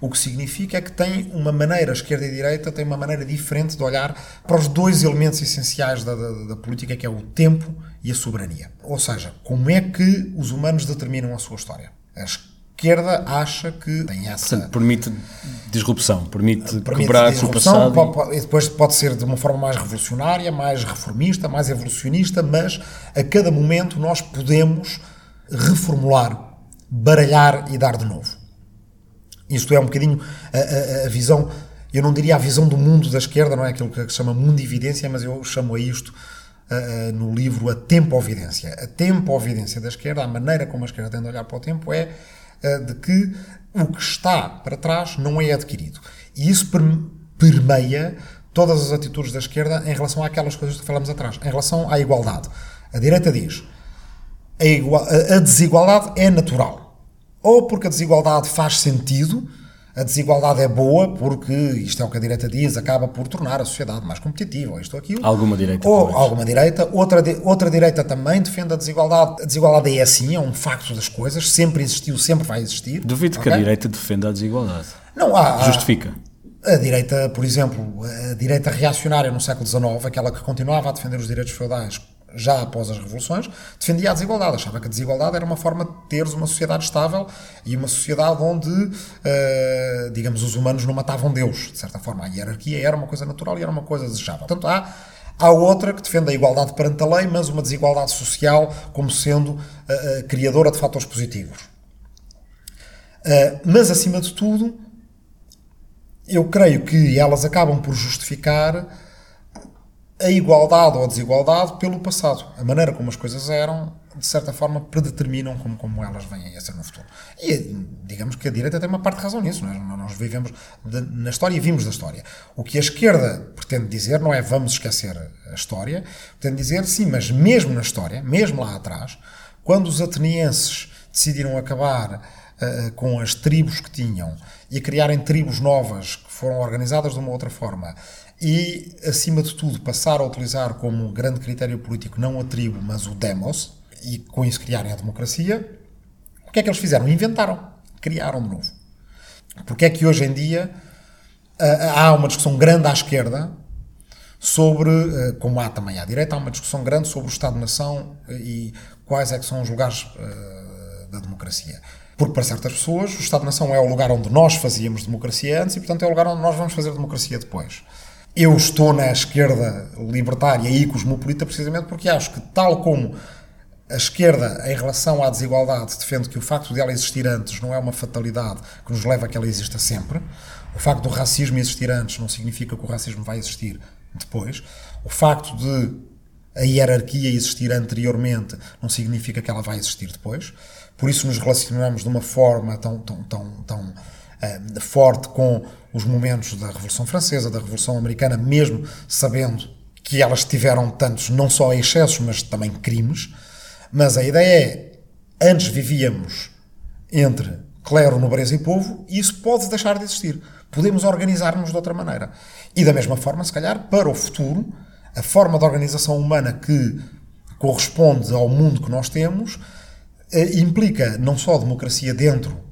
[SPEAKER 2] o que significa é que tem uma maneira, esquerda e direita, tem uma maneira diferente de olhar para os dois elementos essenciais da, da, da política, que é o tempo e a soberania. Ou seja, como é que os humanos determinam a sua história? As esquerda acha que tem essa.
[SPEAKER 1] Portanto, permite disrupção, permite, permite quebrar o passado.
[SPEAKER 2] E depois pode ser de uma forma mais revolucionária, mais reformista, mais evolucionista, mas a cada momento nós podemos reformular, baralhar e dar de novo. Isto é um bocadinho a, a, a visão, eu não diria a visão do mundo da esquerda, não é aquilo que se chama mundividência, mas eu chamo a isto Uh, no livro A Tempo-Ovidência. A Tempo-Ovidência da esquerda, a maneira como a esquerda tende a olhar para o tempo é de que o que está para trás não é adquirido. E isso permeia todas as atitudes da esquerda em relação àquelas coisas que falamos atrás, em relação à igualdade. A direita diz a, a desigualdade é natural. Ou porque a desigualdade faz sentido, a desigualdade é boa porque, isto é o que a direita diz, acaba por tornar a sociedade mais competitiva, ou isto ou aquilo.
[SPEAKER 1] Alguma direita.
[SPEAKER 2] Ou pois. alguma direita. Outra, outra direita também defende a desigualdade. A desigualdade é assim, é um facto das coisas, sempre existiu, sempre vai existir.
[SPEAKER 1] Duvido okay? que a direita defenda a desigualdade.
[SPEAKER 2] Não há.
[SPEAKER 1] Justifica.
[SPEAKER 2] A direita, por exemplo, a direita reacionária no século XIX, aquela que continuava a defender os direitos feudais já após as revoluções, defendia a desigualdade. Achava que a desigualdade era uma forma de teres uma sociedade estável e uma sociedade onde, uh, digamos, os humanos não matavam Deus. De certa forma, a hierarquia era uma coisa natural e era uma coisa desejável. Portanto, há, há outra que defende a igualdade perante a lei, mas uma desigualdade social como sendo uh, uh, criadora de fatores positivos. mas, acima de tudo, eu creio que elas acabam por justificar a igualdade ou a desigualdade pelo passado. A maneira como as coisas eram, de certa forma, predeterminam como, como elas vêm a ser no futuro. E digamos que a direita tem uma parte de razão nisso. Nós, nós vivemos de, na história e vimos da história. O que a esquerda pretende dizer não é vamos esquecer a história, pretende dizer sim, mas mesmo na história, mesmo lá atrás, quando os atenienses decidiram acabar uh, com as tribos que tinham e criarem tribos novas que foram organizadas de uma outra forma e, acima de tudo, passar a utilizar como grande critério político não a tribo, mas o demos, e com isso criarem a democracia, o que é que eles fizeram? Inventaram, criaram de novo. Porque é que hoje em dia há uma discussão grande à esquerda sobre, eh, como há também à direita, há uma discussão grande sobre o Estado-nação e quais é que são os lugares uh, da democracia. Porque para certas pessoas o Estado-nação é o lugar onde nós fazíamos democracia antes e, portanto, é o lugar onde nós vamos fazer democracia depois. Eu estou na esquerda libertária e cosmopolita precisamente porque acho que, tal como a esquerda, em relação à desigualdade, defende que o facto de ela existir antes não é uma fatalidade que nos leva a que ela exista sempre. O facto do racismo existir antes não significa que o racismo vai existir depois. O facto de a hierarquia existir anteriormente não significa que ela vai existir depois. Por isso nos relacionamos de uma forma tão, tão, tão, tão uh, forte com os momentos da Revolução Francesa, da Revolução Americana, mesmo sabendo que elas tiveram tantos, não só excessos, mas também crimes. Mas a ideia é, antes vivíamos entre clero, nobreza e povo, e isso pode deixar de existir. Podemos organizar-nos de outra maneira. E da mesma forma, se calhar, para o futuro, a forma de organização humana que corresponde ao mundo que nós temos eh, implica não só democracia dentro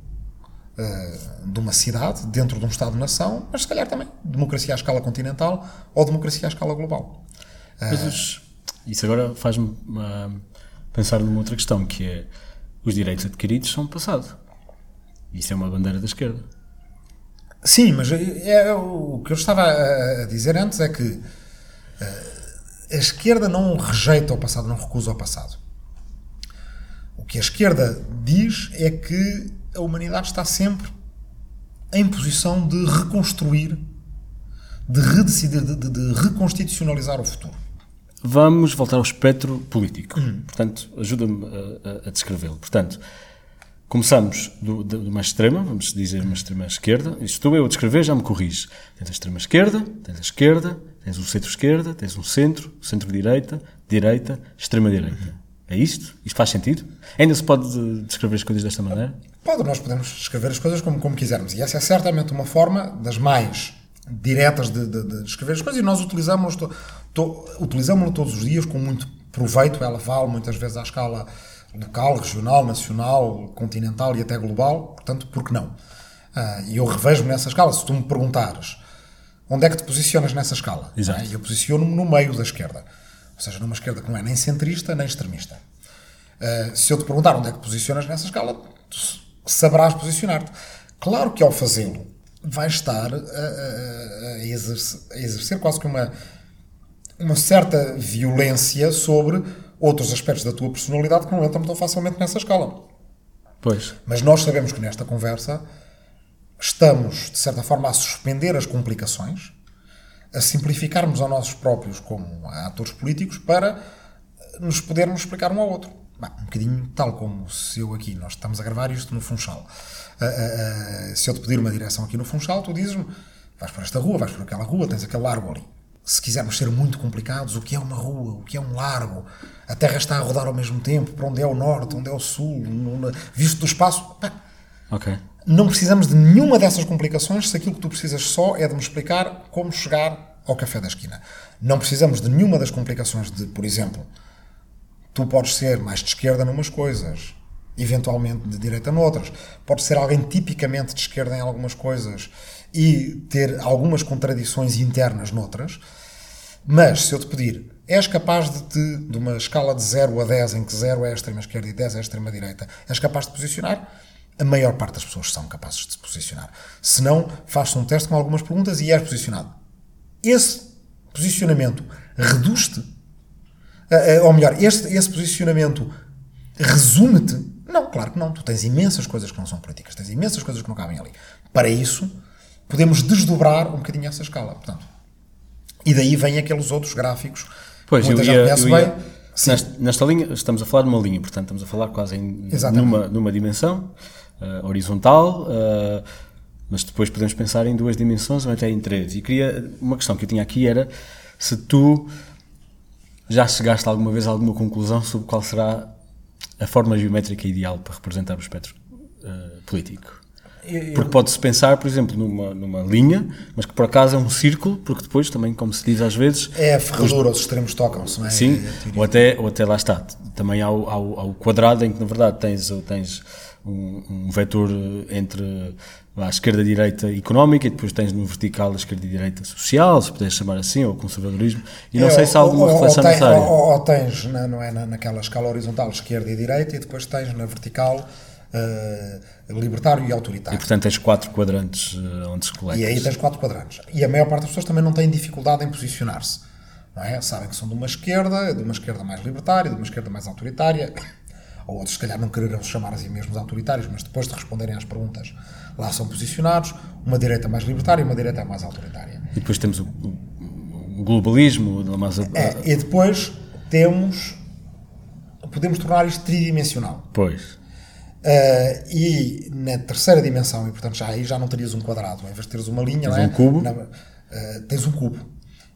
[SPEAKER 2] uh, de uma cidade, dentro de um Estado-nação, mas se calhar também democracia à escala continental ou democracia à escala global.
[SPEAKER 1] Mas isso agora faz-me uh, pensar numa outra questão, que é os direitos adquiridos são passado. Isso é uma bandeira da esquerda.
[SPEAKER 2] Sim, mas é, é, o que eu estava a dizer antes é que uh, a esquerda não rejeita o passado, não recusa o passado. O que a esquerda diz é que a humanidade está sempre em posição de reconstruir, de redecidir, de, de, de reconstitucionalizar o futuro.
[SPEAKER 1] Vamos voltar ao espectro político. Uhum. Portanto, ajuda-me a, a descrevê-lo. Portanto, começamos do, de uma extrema, vamos dizer uma extrema esquerda. Estou eu a descrever, já me corrige. Tens a extrema esquerda, tens a esquerda, tens o centro-esquerda, tens um centro, centro-direita, direita, extrema-direita. Uhum. É isto? Isto faz sentido? Ainda se pode descrever as coisas desta maneira?
[SPEAKER 2] Pode, nós podemos descrever as coisas como, como quisermos. E essa é certamente uma forma das mais diretas de, de, de descrever as coisas e nós utilizamos utilizamos-la todos os dias com muito proveito. Ela vale muitas vezes à escala local, regional, nacional, continental e até global. Portanto, por que não? Ah, e eu revejo-me nessa escala. Se tu me perguntares onde é que te posicionas nessa escala,
[SPEAKER 1] Exato.
[SPEAKER 2] eu posiciono-me no meio da esquerda. Ou seja, numa esquerda que não é nem centrista nem extremista. Uh, se eu te perguntar onde é que posicionas nessa escala, tu sabrás posicionar-te. Claro que ao fazê-lo, vais estar a, a, a, exercer, a, exercer, quase que uma, uma certa violência sobre outros aspectos da tua personalidade que não entram tão facilmente nessa escala.
[SPEAKER 1] Pois.
[SPEAKER 2] Mas nós sabemos que nesta conversa estamos, de certa forma, a suspender as complicações a simplificarmos a nós próprios como atores políticos para nos podermos explicar um ao outro. Bah, um bocadinho tal como se eu aqui, nós estamos a gravar isto no Funchal. Uh, uh, uh, se eu te pedir uma direção aqui no Funchal, tu dizes-me, vais por esta rua, vais por aquela rua, tens aquele largo ali. Se quisermos ser muito complicados, o que é uma rua, o que é um largo, a Terra está a rodar ao mesmo tempo, para onde é o norte, onde é o sul, no, visto do espaço. Bah,
[SPEAKER 1] ok
[SPEAKER 2] não precisamos de nenhuma dessas complicações se aquilo que tu precisas só é de me explicar como chegar ao café da esquina. Não precisamos de nenhuma das complicações de, por exemplo, tu podes ser mais de esquerda numas coisas, eventualmente de direita noutras. Podes ser alguém tipicamente de esquerda em algumas coisas e ter algumas contradições internas noutras. Mas se eu te pedir, és capaz de te, de uma escala de 0 a 10, em que 0 é a extrema esquerda e 10 é a extrema direita, és capaz de posicionar? a maior parte das pessoas são capazes de se posicionar. Se não, faz-se um teste com algumas perguntas e és posicionado. Esse posicionamento reduz-te, eh, eh, ou melhor, este, esse posicionamento resume-te. Não, claro que não. Tu tens imensas coisas que não são políticas, tens imensas coisas que não cabem ali. Para isso, podemos desdobrar um bocadinho essa escala. Portanto, E daí vêm aqueles outros gráficos.
[SPEAKER 1] Pois,
[SPEAKER 2] Muita
[SPEAKER 1] eu
[SPEAKER 2] gente conhece
[SPEAKER 1] ia-
[SPEAKER 2] bem.
[SPEAKER 1] nesta, nesta linha, estamos a falar de uma linha, portanto, estamos a falar quase em, numa, numa dimensão eh, horizontal, eh, mas depois podemos pensar em duas dimensões ou até em três. E queria, uma questão que eu tinha aqui era se tu já chegaste alguma vez a alguma conclusão sobre qual será a forma geométrica ideal para representar o espectro eh, político.
[SPEAKER 2] Eu-
[SPEAKER 1] Porque pode-se pensar, por exemplo, numa, numa linha, mas que por acaso é um círculo, porque depois também, como se diz às vezes,
[SPEAKER 2] É a ferradura, os extremos tocam-se, não é?
[SPEAKER 1] Sim,
[SPEAKER 2] É
[SPEAKER 1] ou até, ou até lá está. Também há o, há o- há o quadrado em que, na verdade, tens, tens um, um vetor entre a esquerda e direita económica e depois tens no vertical a esquerda e direita social, se puderes chamar assim, ou conservadorismo. E não
[SPEAKER 2] É,
[SPEAKER 1] sei se há alguma
[SPEAKER 2] ou-
[SPEAKER 1] reflexão
[SPEAKER 2] ou,
[SPEAKER 1] nessa área.
[SPEAKER 2] Ou, ou tens, na, não é, na, naquela escala horizontal, esquerda e direita, e depois tens na vertical eh, libertário e
[SPEAKER 1] E
[SPEAKER 2] autoritário.
[SPEAKER 1] portanto tens quatro quadrantes eh, onde se coleta.
[SPEAKER 2] E aí tens quatro quadrantes. E a maior parte das pessoas também não tem dificuldade em posicionar-se. Não é? Sabem que são de uma esquerda, de uma esquerda mais libertária, de uma esquerda mais autoritária. Ou outros, se calhar, não quererão chamar a si mesmos autoritários, mas depois de responderem às perguntas, lá são posicionados. Uma direita mais libertária e uma direita mais autoritária.
[SPEAKER 1] E depois temos o, o- o globalismo, mais
[SPEAKER 2] É, e depois temos. Podemos tornar isto tridimensional.
[SPEAKER 1] Pois.
[SPEAKER 2] Uh, e na terceira dimensão, e portanto já aí já não terias um quadrado, em vez de teres uma linha,
[SPEAKER 1] Tens
[SPEAKER 2] é?
[SPEAKER 1] um cubo.
[SPEAKER 2] Na- uh, tens um cubo.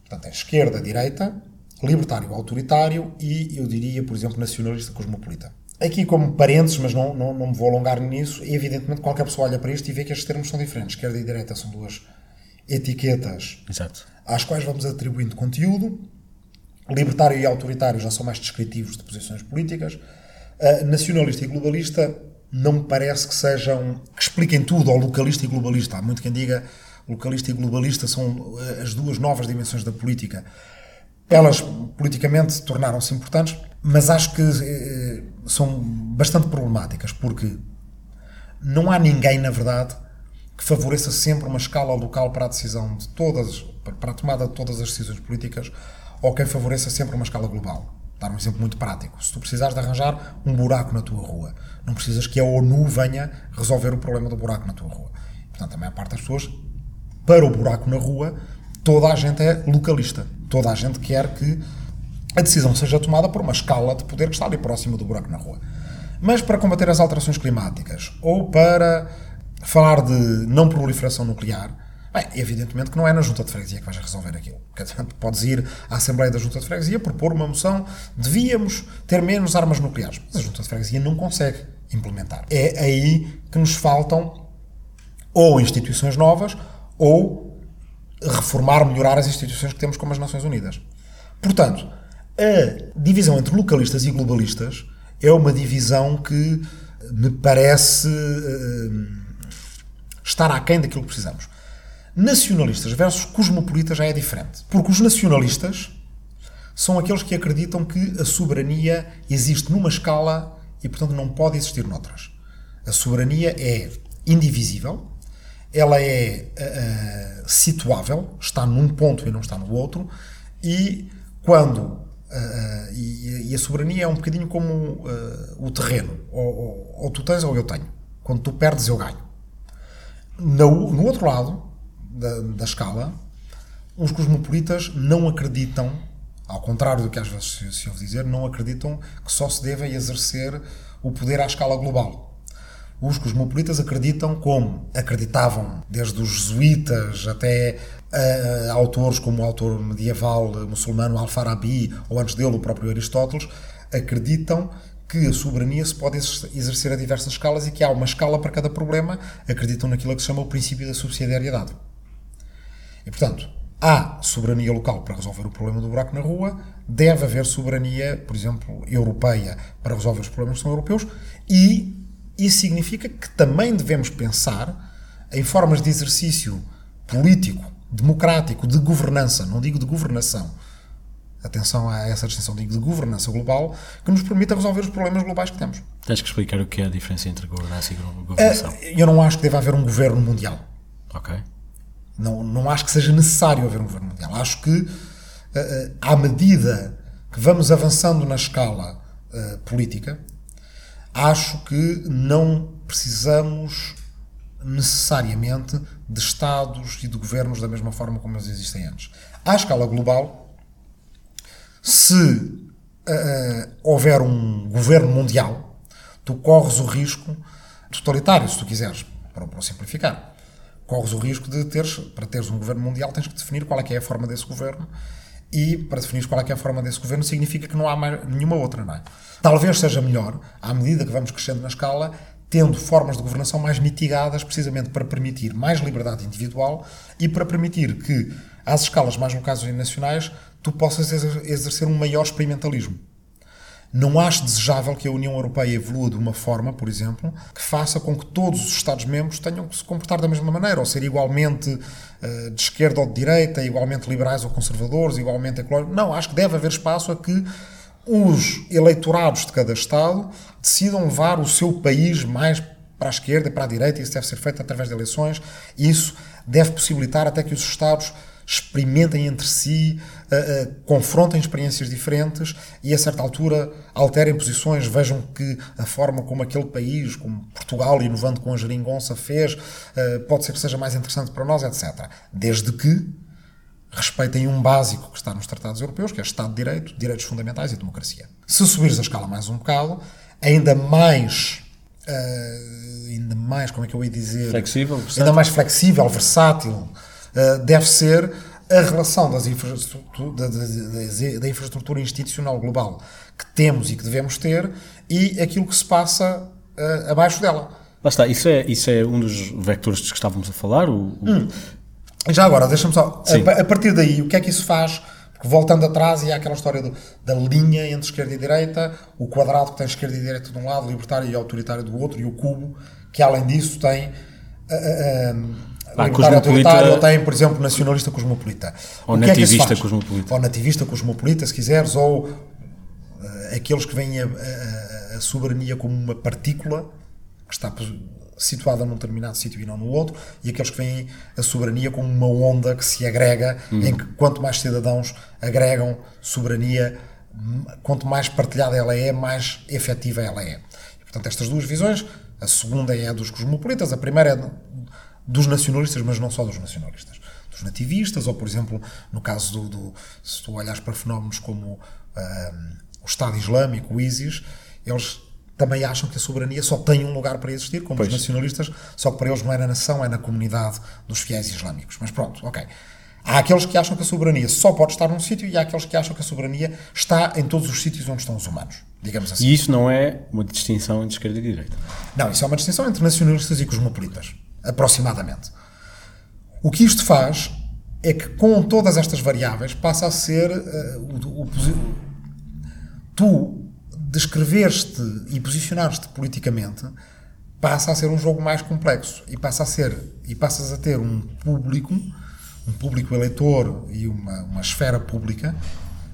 [SPEAKER 2] Portanto, é esquerda, direita, libertário, autoritário e eu diria, por exemplo, nacionalista cosmopolita. Aqui, como parênteses, mas não, não, não me vou alongar nisso, evidentemente qualquer pessoa olha para isto e vê que estes termos são diferentes. Esquerda e direita são duas etiquetas
[SPEAKER 1] Exato.
[SPEAKER 2] às quais vamos atribuindo conteúdo. Libertário e autoritário já são mais descritivos de posições políticas. Uh, nacionalista e globalista não me parece que sejam que expliquem tudo ao localista e globalista. Há muito quem diga localista e globalista são uh, as duas novas dimensões da política. Elas politicamente tornaram-se importantes, mas acho que eh, são bastante problemáticas porque não há ninguém, na verdade, que favoreça sempre uma escala local para a decisão de todas, para a tomada de todas as decisões políticas, ou quem favoreça sempre uma escala global. Dar um exemplo muito prático. Se tu precisares de arranjar um buraco na tua rua, não precisas que a ONU venha resolver o problema do buraco na tua rua. Portanto, a maior parte das pessoas, para o buraco na rua, toda a gente é localista. Toda a gente quer que a decisão seja tomada por uma escala de poder que está ali próximo do buraco na rua. Mas para combater as alterações climáticas ou para falar de não proliferação nuclear, bem, evidentemente que não é na junta de freguesia que vais resolver aquilo. Podes ir à Assembleia da Junta de Freguesia propor uma moção, devíamos ter menos armas nucleares. Mas a Junta de Freguesia não consegue implementar. É aí que nos faltam ou instituições novas ou reformar, melhorar as instituições que temos como as Nações Unidas. Portanto, a divisão entre localistas e globalistas é uma divisão que me parece eh, estar aquém daquilo que precisamos. Nacionalistas versus cosmopolitas já é diferente. Porque os nacionalistas são aqueles que acreditam que a soberania existe numa escala e, portanto, não pode existir noutras. A soberania é indivisível, ela é uh, situável, está num ponto e não está no outro, e quando. Uh, e, e, a soberania é um bocadinho como uh, o terreno: ou, ou, ou, tu tens ou eu tenho. Quando tu perdes, eu ganho. No, no outro lado da, da escala, os cosmopolitas não acreditam, ao contrário do que às vezes se, se ouve dizer, não acreditam que só se deva exercer o poder à escala global os cosmopolitas acreditam como acreditavam desde os jesuítas até uh, autores como o autor medieval muçulmano Al-Farabi ou antes dele o próprio Aristóteles acreditam que a soberania se pode exercer a diversas escalas e que há uma escala para cada problema. Acreditam naquilo que se chama o princípio da subsidiariedade. E portanto há soberania local para resolver o problema do buraco na rua deve haver soberania por exemplo europeia para resolver os problemas que são europeus e isso significa que também devemos pensar em formas de exercício político, democrático, de governança, não digo de governação. Atenção a essa distinção, digo de governança global, que nos permita resolver os problemas globais que temos.
[SPEAKER 1] Tens que explicar o que é a diferença entre governança e governação.
[SPEAKER 2] Eu não acho que deva haver um governo mundial.
[SPEAKER 1] Ok.
[SPEAKER 2] Não, não acho que seja necessário haver um governo mundial. Acho que, à medida que vamos avançando na escala política, acho que não precisamos necessariamente de Estados e de governos da mesma forma como eles existem antes. À escala global, se uh, houver um governo mundial, tu corres o risco totalitário, se tu quiseres, para, para simplificar. Corres o risco de teres, para teres um governo mundial, tens que definir qual é que é a forma desse governo e para definir qual é, é a forma desse governo significa que não há mais, nenhuma outra, não é? Talvez seja melhor, à medida que vamos crescendo na escala, tendo formas de governação mais mitigadas, precisamente para permitir mais liberdade individual e para permitir que, às escalas mais locais e nacionais, tu possas exercer um maior experimentalismo. Não acho desejável que a União Europeia evolua de uma forma, por exemplo, que faça com que todos os Estados-membros tenham que se comportar da mesma maneira, ou ser igualmente uh, de esquerda ou de direita, igualmente liberais ou conservadores, igualmente ecológicos. Não, acho que deve haver espaço a que os eleitorados de cada Estado decidam levar o seu país mais para a esquerda para a direita, isso deve ser feito através de eleições, isso deve possibilitar até que os Estados experimentem entre si, uh, uh, confrontem experiências diferentes e a certa altura alterem posições, vejam que a forma como aquele país, como Portugal, inovando com a geringonça, fez, uh, pode ser que seja mais interessante para nós, etc. Desde que respeitem um básico que está nos tratados europeus, que é Estado de Direito, direitos fundamentais e democracia. Se subires a escala mais um bocado, ainda mais ainda mais, como é que eu ia dizer?
[SPEAKER 1] Flexível,
[SPEAKER 2] versátil. Ainda mais flexível, versátil, eh, deve ser a relação das infraestrutura, da, infraestrutura institucional global que temos e que devemos ter e aquilo que se passa uh, abaixo dela.
[SPEAKER 1] Lá está, isso é, isso é um dos vectores que estávamos a falar. O, o...
[SPEAKER 2] Hum. Já agora, deixa-me só. A, a, partir daí, o que é que isso faz? Porque voltando atrás, e há aquela história do, da linha entre esquerda e direita, o quadrado que tem esquerda e direita de um lado, libertário e autoritário do outro, e o cubo, que além disso tem. Uh, ah, libertário autoritário, ou tem, por exemplo, nacionalista cosmopolita.
[SPEAKER 1] Ou é nativista é cosmopolita.
[SPEAKER 2] Ou nativista cosmopolita, se quiseres, ou uh, aqueles que veem a, a, a, soberania como uma partícula que está situada num determinado sítio e não no outro, e aqueles que veem a soberania como uma onda que se agrega, uhum. em que quanto mais cidadãos agregam soberania, quanto mais partilhada ela é, mais efetiva ela é. E, portanto, estas duas visões, a segunda é a dos cosmopolitas, a primeira é dos nacionalistas, mas não só dos nacionalistas, dos nativistas, ou por exemplo, no caso do, do se tu olhares para fenómenos como um, o Estado Islâmico, o ISIS, eles também acham que a soberania só tem um lugar para existir, como pois. os nacionalistas, só que para eles não é na nação, é na comunidade dos fiéis islâmicos. Mas pronto, ok. Há aqueles que acham que a soberania só pode estar num sítio e há aqueles que acham que a soberania está em todos os sítios onde estão os humanos, digamos assim.
[SPEAKER 1] E isso não é uma distinção entre esquerda e direita?
[SPEAKER 2] Não, isso é uma distinção entre nacionalistas e cosmopolitas aproximadamente. O que isto faz é que com todas estas variáveis passa a ser uh, o, o, tu descreveres-te e posicionares-te politicamente passa a ser um jogo mais complexo e passa a ser e passas a ter um público um público eleitor e uma, uma esfera pública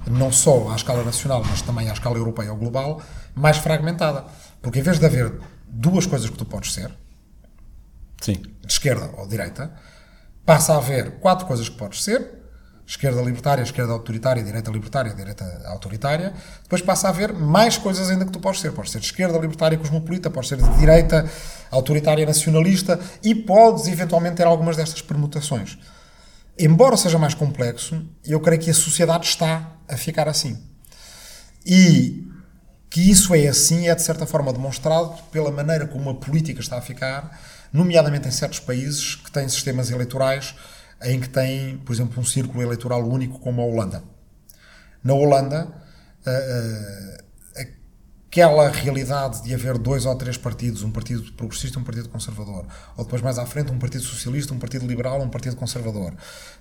[SPEAKER 2] não só à escala nacional mas também à escala europeia ou global mais fragmentada porque em vez de haver duas coisas que tu podes ser
[SPEAKER 1] Sim.
[SPEAKER 2] de esquerda ou direita, passa a haver quatro coisas que podes ser: esquerda libertária, esquerda autoritária, direita libertária, direita autoritária. Depois passa a haver mais coisas ainda que tu podes ser. Podes ser de esquerda libertária cosmopolita, podes ser de direita autoritária nacionalista e podes eventualmente ter algumas destas permutações. Embora seja mais complexo, eu creio que a sociedade está a ficar assim. E que isso é assim é de certa forma demonstrado pela maneira como a política está a ficar nomeadamente em certos países que têm sistemas eleitorais em que têm, por exemplo, um círculo eleitoral único, como a Holanda. Na Holanda, uh, uh, aquela realidade de haver dois ou três partidos, um partido progressista e um partido conservador, ou depois mais à frente um partido socialista, um partido liberal, um partido conservador.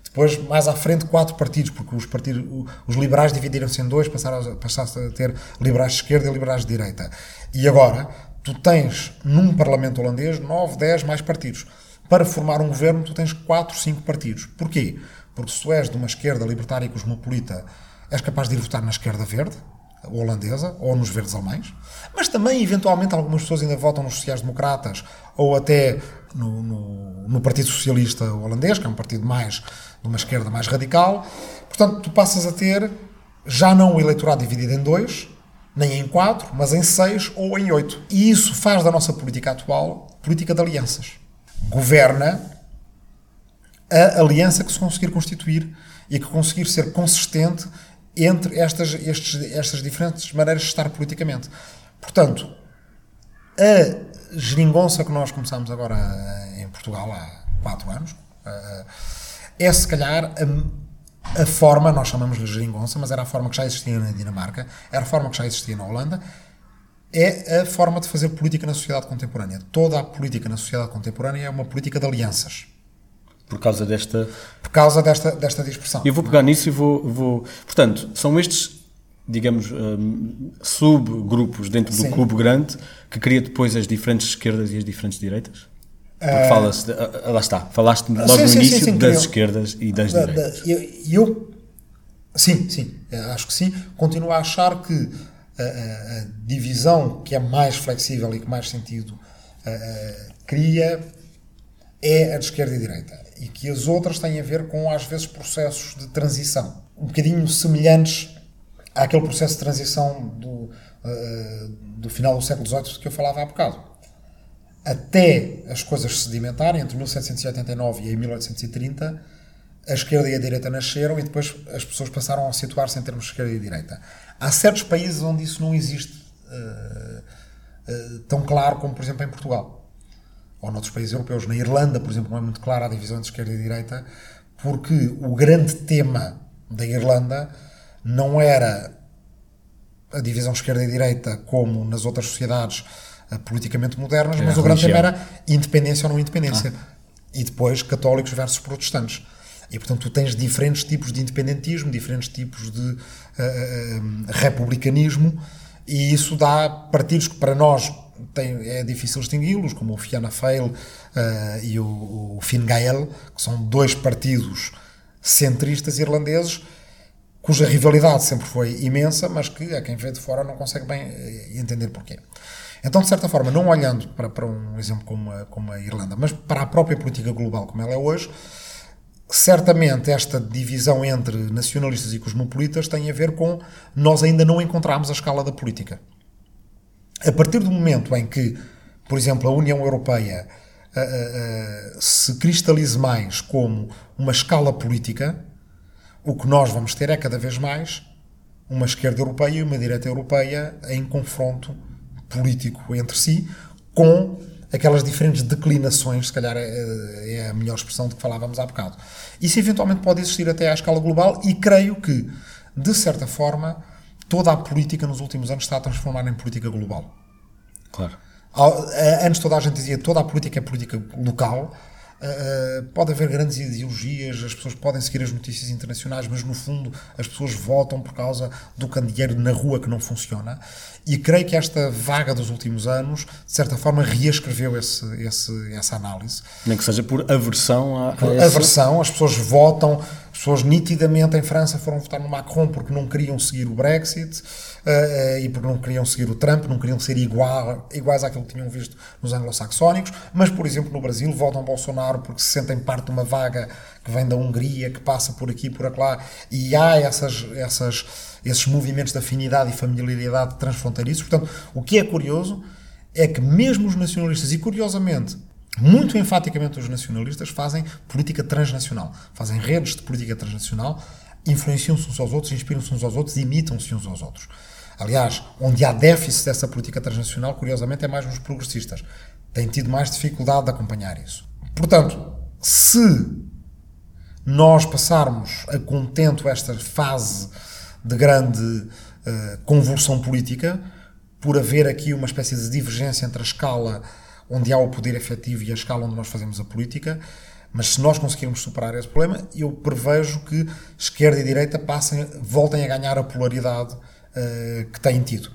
[SPEAKER 2] Depois, mais à frente, quatro partidos, porque os, partidos, os liberais dividiram-se em dois, passaram, a ter liberais de esquerda e liberais de direita. E agora, tu tens num Parlamento holandês 9, 10 mais partidos. Para formar um governo, tu tens 4, 5 partidos. Porquê? Porque se tu és de uma esquerda libertária e cosmopolita, és capaz de ir votar na esquerda verde, holandesa, ou nos verdes alemães, mas também, eventualmente, algumas pessoas ainda votam nos sociais-democratas ou até no, no, no, Partido Socialista Holandês, que é um partido mais de uma esquerda mais radical. Portanto, tu passas a ter já não o eleitorado dividido em dois, nem em quatro, mas em seis ou em oito. E isso faz da nossa política atual política de alianças. Governa a aliança que se conseguir constituir e que conseguir ser consistente entre estas, estes, estas diferentes maneiras de estar politicamente. Portanto, a geringonça que nós começamos agora em Portugal há quatro anos é se calhar a, a forma, nós chamamos de geringonça, mas era a forma que já existia na Dinamarca, era a forma que já existia na Holanda, é a forma de fazer política na sociedade contemporânea. Toda a política na sociedade contemporânea é uma política de alianças.
[SPEAKER 1] Por causa desta.
[SPEAKER 2] Por causa desta, desta dispersão.
[SPEAKER 1] Eu vou pegar nisso e vou, vou. Portanto, são estes, digamos, um, subgrupos dentro do Sim. clube grande que cria depois as diferentes esquerdas e as diferentes direitas? Porque uh, fala-se. De, uh, lá está, falaste logo sim, no sim, início sim, das esquerdas e das da, direitas.
[SPEAKER 2] Da, eu, eu, sim, sim, acho que sim. Continuo a achar que a, divisão que é mais flexível e que mais sentido cria é a de esquerda e direita e que as outras têm a ver com, às vezes, processos de transição, um bocadinho semelhantes àquele processo de transição do, do final do século XVIII que eu falava há bocado. Até as coisas sedimentarem, entre 1789 e 1830, a esquerda e a direita nasceram e depois as pessoas passaram a situar-se em termos de esquerda e direita. Há certos países onde isso não existe uh, uh, tão claro como, por exemplo, em Portugal ou noutros países europeus. Na Irlanda, por exemplo, não é muito clara a divisão entre esquerda e direita, porque o grande tema da Irlanda não era a divisão esquerda e direita como nas outras sociedades uh, politicamente modernas, mas o grande tema era independência ou não independência. Ah. E depois católicos versus protestantes. E, portanto, tu tens diferentes tipos de independentismo, diferentes tipos de uh, republicanismo, e isso dá partidos que, para nós, tem, é difícil distingui-los, como o Fianna Fáil uh, e o, o Fine Gael, que são dois partidos centristas irlandeses, cuja rivalidade sempre foi imensa, mas que a quem vê de fora não consegue bem entender porquê. Então, de certa forma, não olhando para, para um exemplo como a, como a Irlanda, mas para a própria política global como ela é hoje, certamente esta divisão entre nacionalistas e cosmopolitas tem a ver com nós ainda não encontramos a escala da política. A partir do momento em que, por exemplo, a União Europeia uh, uh, se cristalize mais como uma escala política, o que nós vamos ter é cada vez mais uma esquerda europeia e uma direita europeia em confronto político entre si, com aquelas diferentes declinações, se calhar é, é a melhor expressão de que falávamos há bocado. Isso eventualmente pode existir até à escala global e creio que, de certa forma, toda a política nos últimos anos está a transformar em política global.
[SPEAKER 1] Claro.
[SPEAKER 2] Antes toda a gente dizia toda a política é política local. Uh, pode haver grandes ideologias, as pessoas podem seguir as notícias internacionais, mas no fundo as pessoas votam por causa do candeeiro na rua que não funciona. E creio que esta vaga dos últimos anos, de certa forma, reescreveu esse, esse, essa análise.
[SPEAKER 1] Nem que seja por aversão a, a
[SPEAKER 2] por essa... aversão, as pessoas votam, as pessoas nitidamente em França foram votar no Macron porque não queriam seguir o Brexit uh, e porque não queriam seguir o Trump, não queriam ser igual, iguais àquilo que tinham visto nos anglo-saxónicos, mas, por exemplo, no Brasil votam Bolsonaro porque se sentem parte de uma vaga que vem da Hungria, que passa por aqui por acolá, e há essas, essas, esses movimentos de afinidade e familiaridade transfronteiriços. Portanto, o que é curioso é que mesmo os nacionalistas, e curiosamente, muito enfaticamente os nacionalistas, fazem política transnacional, fazem redes de política transnacional, influenciam-se uns aos outros, inspiram-se uns aos outros, imitam-se uns aos outros. Aliás, onde há déficit dessa política transnacional, curiosamente, é mais nos progressistas. Têm tido mais dificuldade de acompanhar isso. Portanto, se nós passarmos a contento esta fase de grande uh, convulsão política, por haver aqui uma espécie de divergência entre a escala onde há o poder efetivo e a escala onde nós fazemos a política, mas se nós conseguirmos superar esse problema, eu prevejo que esquerda e direita passem, voltem a ganhar a polaridade uh, que têm tido.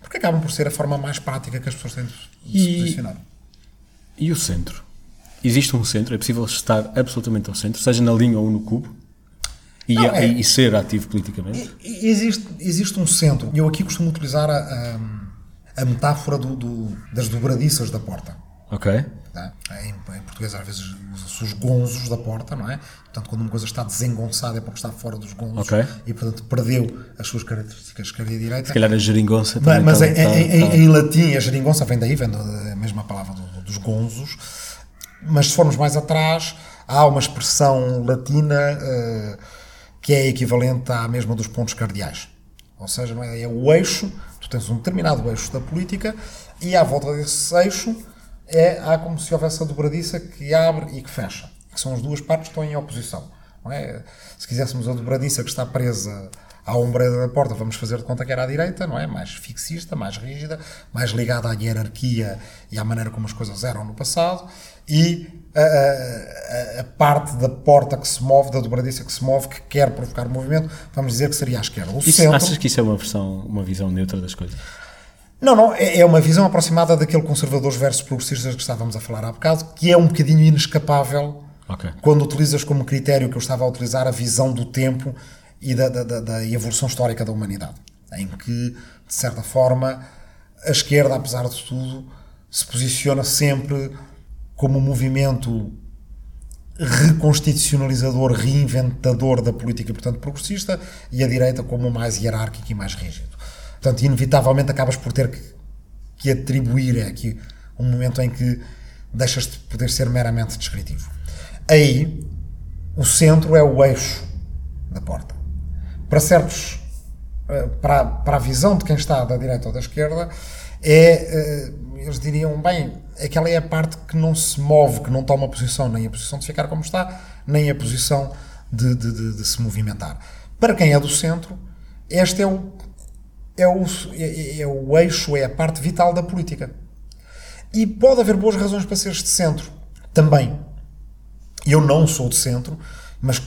[SPEAKER 2] Porque acabam por ser a forma mais prática que as pessoas têm de, se posicionar.
[SPEAKER 1] E o centro? Existe um centro? É possível estar absolutamente ao centro, seja na linha ou no cubo? E, Não, é, e ser ativo politicamente?
[SPEAKER 2] Existe, existe um centro. Eu aqui costumo utilizar a, a, a metáfora do, do, das dobradiças da porta.
[SPEAKER 1] Ok.
[SPEAKER 2] Tá? Em, em, português, às vezes, usa-se os gonzos da porta, não é? Portanto, quando uma coisa está desengonçada é porque está fora dos gonzos
[SPEAKER 1] okay.
[SPEAKER 2] e, portanto, perdeu as suas características esquerda e direita.
[SPEAKER 1] Se calhar a geringonça
[SPEAKER 2] também. Mas, mas em, tá, em, latim, a geringonça vem daí, vem da mesma palavra do, dos gonzos. Mas se formos mais atrás, há uma expressão latina uh, que é equivalente à mesma dos pontos cardeais. Ou seja, é, é o eixo, tu tens um determinado eixo da política e à volta desse eixo é, há como se houvesse a dobradiça que abre e que fecha. Que são as duas partes que estão em oposição. É? Se quiséssemos a dobradiça que está presa à ombreira da porta, vamos fazer de conta que era à direita, não é? Mais fixista, mais rígida, mais ligada à hierarquia e à maneira como as coisas eram no passado, e a, a, a, parte da porta que se move, da dobradiça que se move, que quer provocar movimento, vamos dizer que seria à esquerda. O
[SPEAKER 1] isso,
[SPEAKER 2] centro,
[SPEAKER 1] achas que isso é uma, versão, uma visão neutra das coisas?
[SPEAKER 2] Não, não, é, é uma visão aproximada daquele conservadores versus progressistas que estávamos a falar há bocado, que é um bocadinho inescapável okay. quando utilizas como critério que eu estava a utilizar a visão do tempo e da, da, da, evolução histórica da humanidade, em que, de certa forma, a esquerda, apesar de tudo, se posiciona sempre como um movimento reconstitucionalizador, reinventador da política, portanto, progressista, e a direita como mais hierárquico e mais rígido. Portanto, inevitavelmente acabas por ter que, que atribuir é aqui um momento em que deixas de poder ser meramente descritivo. Aí, o centro é o eixo da porta para certos, eh, para, para a visão de quem está da direita ou da esquerda, é, eh, eles diriam, bem, aquela é a parte que não se move, que não toma posição, nem a posição de ficar como está, nem a posição de, de, de, de se movimentar. Para quem é do centro, este é o, é, o, é, é o eixo, é a parte vital da política. E pode haver boas razões para seres de centro, também. Eu não sou de centro, mas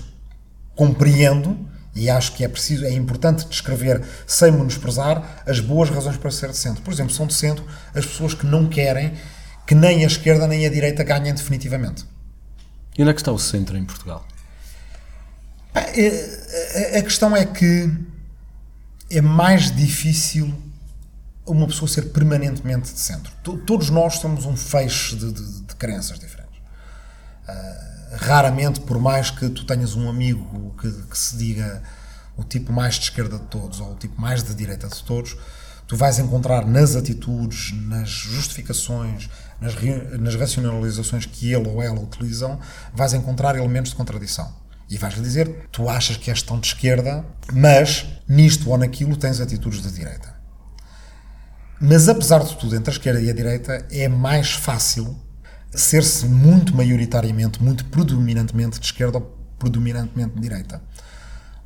[SPEAKER 2] compreendo e acho que é preciso, é importante descrever, sem menosprezar, as boas razões para ser de centro. Por exemplo, são de centro as pessoas que não querem que nem a esquerda nem a direita ganhem definitivamente.
[SPEAKER 1] E onde é que está o centro em Portugal?
[SPEAKER 2] É, a questão é que é mais difícil uma pessoa ser permanentemente de centro. Todos nós somos um feixe de, de, de crenças diferentes. Uh, raramente, por mais que tu tenhas um amigo que, que, se diga o tipo mais de esquerda de todos ou o tipo mais de direita de todos, tu vais encontrar nas atitudes, nas justificações, nas, nas racionalizações que ele ou ela utilizam, vais encontrar elementos de contradição. E vais-lhe dizer, tu achas que és tão de esquerda, mas nisto ou naquilo tens atitudes de direita. Mas apesar de tudo, entre a esquerda e a direita, é mais fácil ser-se muito maioritariamente, muito predominantemente de esquerda ou predominantemente de direita.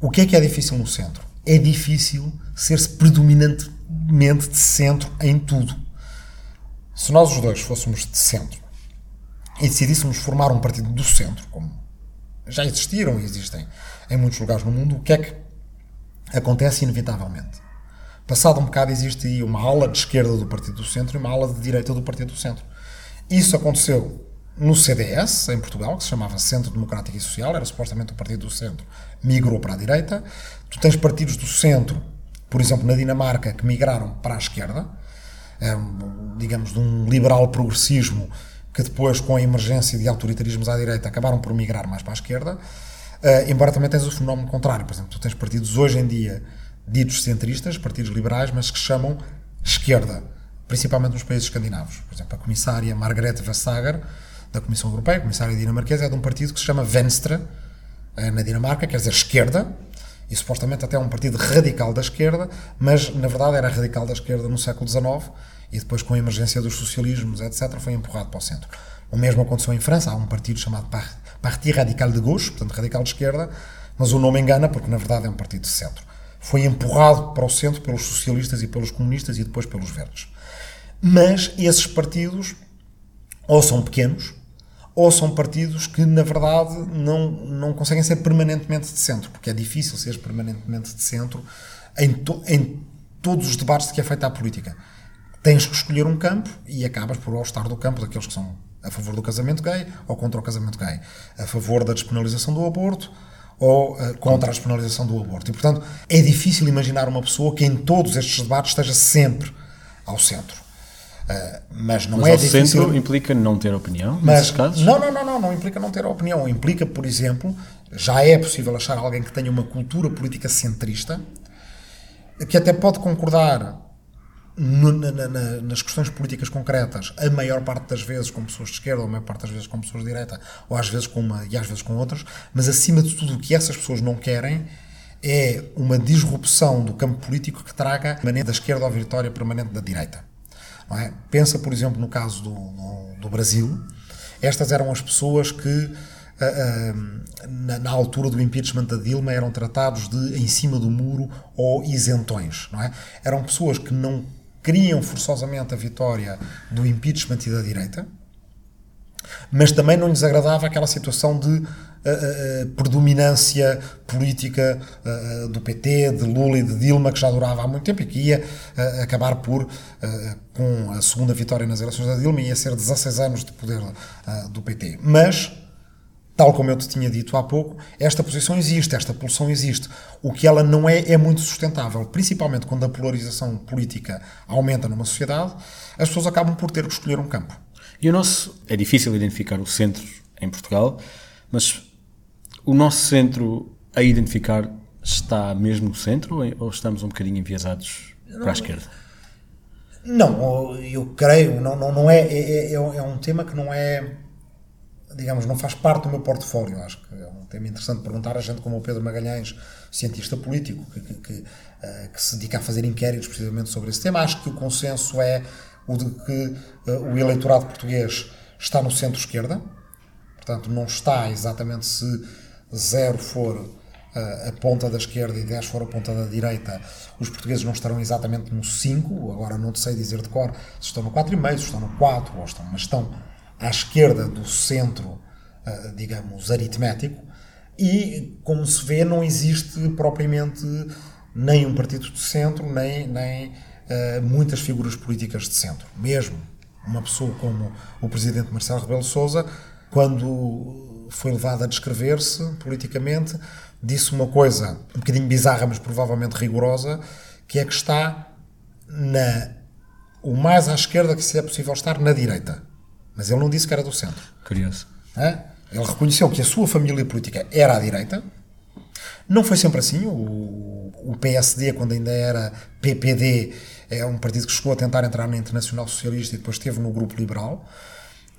[SPEAKER 2] O que é que é difícil no centro? É difícil ser-se predominantemente de centro em tudo. Se nós os dois fôssemos de centro e decidíssemos formar um partido do centro, como já existiram e existem em muitos lugares no mundo, o que é que acontece inevitavelmente? Passado um bocado existe aí uma ala de esquerda do Partido do Centro e uma ala de direita do Partido do Centro. Isso aconteceu no CDS, em Portugal, que se chamava Centro Democrático e Social, era supostamente o partido do centro, migrou para a direita. Tu tens partidos do centro, por exemplo, na Dinamarca, que migraram para a esquerda, é, digamos, de um liberal progressismo que depois, com a emergência de autoritarismos à direita, acabaram por migrar mais para a esquerda. Uh, embora também tens o fenómeno contrário. Por exemplo, tu tens partidos hoje em dia ditos centristas, partidos liberais, mas que chamam esquerda principalmente nos países escandinavos. Por exemplo, a comissária Margrethe Vestager, da Comissão Europeia, a comissária dinamarquesa, é de um partido que se chama Venstre, eh, na Dinamarca, quer dizer esquerda, e supostamente até um partido radical da esquerda, mas na verdade era radical da esquerda no século XIX e depois com a emergência dos socialismos, etc., foi empurrado para o centro. O mesmo aconteceu em França, há um partido chamado Parti Radical de Gauche, portanto radical de esquerda, mas o nome engana porque na verdade é um partido de centro. Foi empurrado para o centro pelos socialistas e pelos comunistas e depois pelos verdes. Mas esses partidos ou são pequenos ou são partidos que, na verdade, não, não conseguem ser permanentemente de centro, porque é difícil ser permanentemente de centro em, to, em todos os debates de que é feita a política. Tens que escolher um campo e acabas por estar do campo daqueles que são a favor do casamento gay ou contra o casamento gay, a favor da despenalização do aborto ou uh, contra a despenalização do aborto. E, portanto, é difícil imaginar uma pessoa que em todos estes debates esteja sempre ao centro. Uh, mas não
[SPEAKER 1] mas
[SPEAKER 2] é
[SPEAKER 1] difícil. centro implica não ter opinião, mas, nesses casos?
[SPEAKER 2] Não, não, não, não, não implica não ter opinião. Implica, por exemplo, já é possível achar alguém que tenha uma cultura política centrista, que até pode concordar no, na, na, nas questões políticas concretas, a maior parte das vezes com pessoas de esquerda, ou a maior parte das vezes com pessoas de direita, ou às vezes com uma e às vezes com outras, mas acima de tudo o que essas pessoas não querem é uma disrupção do campo político que traga permanente da esquerda ou vitória permanente da direita. É? Pensa, por exemplo, no caso do, do, do Brasil, estas eram as pessoas que na, na, altura do impeachment da Dilma eram tratados de em cima do muro ou isentões, não é? Eram pessoas que não queriam forçosamente a vitória do impeachment e da direita, mas também não lhes agradava aquela situação de uh, uh, predominância política uh, do PT, de Lula e de Dilma, que já durava há muito tempo e que ia acabar por, com a segunda vitória nas eleições da Dilma, ia ser 16 anos de poder do PT. Mas Tal como eu te tinha dito há pouco, esta posição existe, esta pulsão existe. O que ela não é, é muito sustentável, principalmente quando a polarização política aumenta numa sociedade, as pessoas acabam por ter que escolher um campo.
[SPEAKER 1] E o nosso. É difícil identificar o centro em Portugal, mas o nosso centro a identificar está mesmo no centro ou estamos um bocadinho enviesados para a esquerda?
[SPEAKER 2] Não, eu creio, não, não, não é, é, é, é um tema que não é digamos, não faz parte do meu portfólio. Acho que é um tema interessante perguntar a gente como o Pedro Magalhães, cientista político, que, que, que, uh, que, se dedica a fazer inquéritos precisamente sobre esse tema. Acho que o consenso é o de que uh, o eleitorado português está no centro-esquerda, portanto, não está exatamente se zero for uh, a ponta da esquerda e 10 for a ponta da direita, os portugueses não estarão exatamente no 5, agora não te sei dizer de cor se estão no 4,5, se estão no 4, ou estão, mas estão à esquerda do centro, ah, digamos, aritmético, e, como se vê, não existe propriamente nem um partido de centro, nem, nem uh, muitas figuras políticas de centro. Mesmo uma pessoa como o presidente Marcelo Rebelo Sousa, quando foi levado a descrever-se politicamente, disse uma coisa um bocadinho bizarra, mas provavelmente rigorosa, que é que está na, o mais à esquerda que se é possível estar na direita. Mas ele não disse que era do centro.
[SPEAKER 1] Curioso.
[SPEAKER 2] É? Ele reconheceu que a sua família política era à direita. Não foi sempre assim. O, o PSD, quando ainda era PPD, é um partido que chegou a tentar entrar na Internacional Socialista e depois esteve no Grupo Liberal.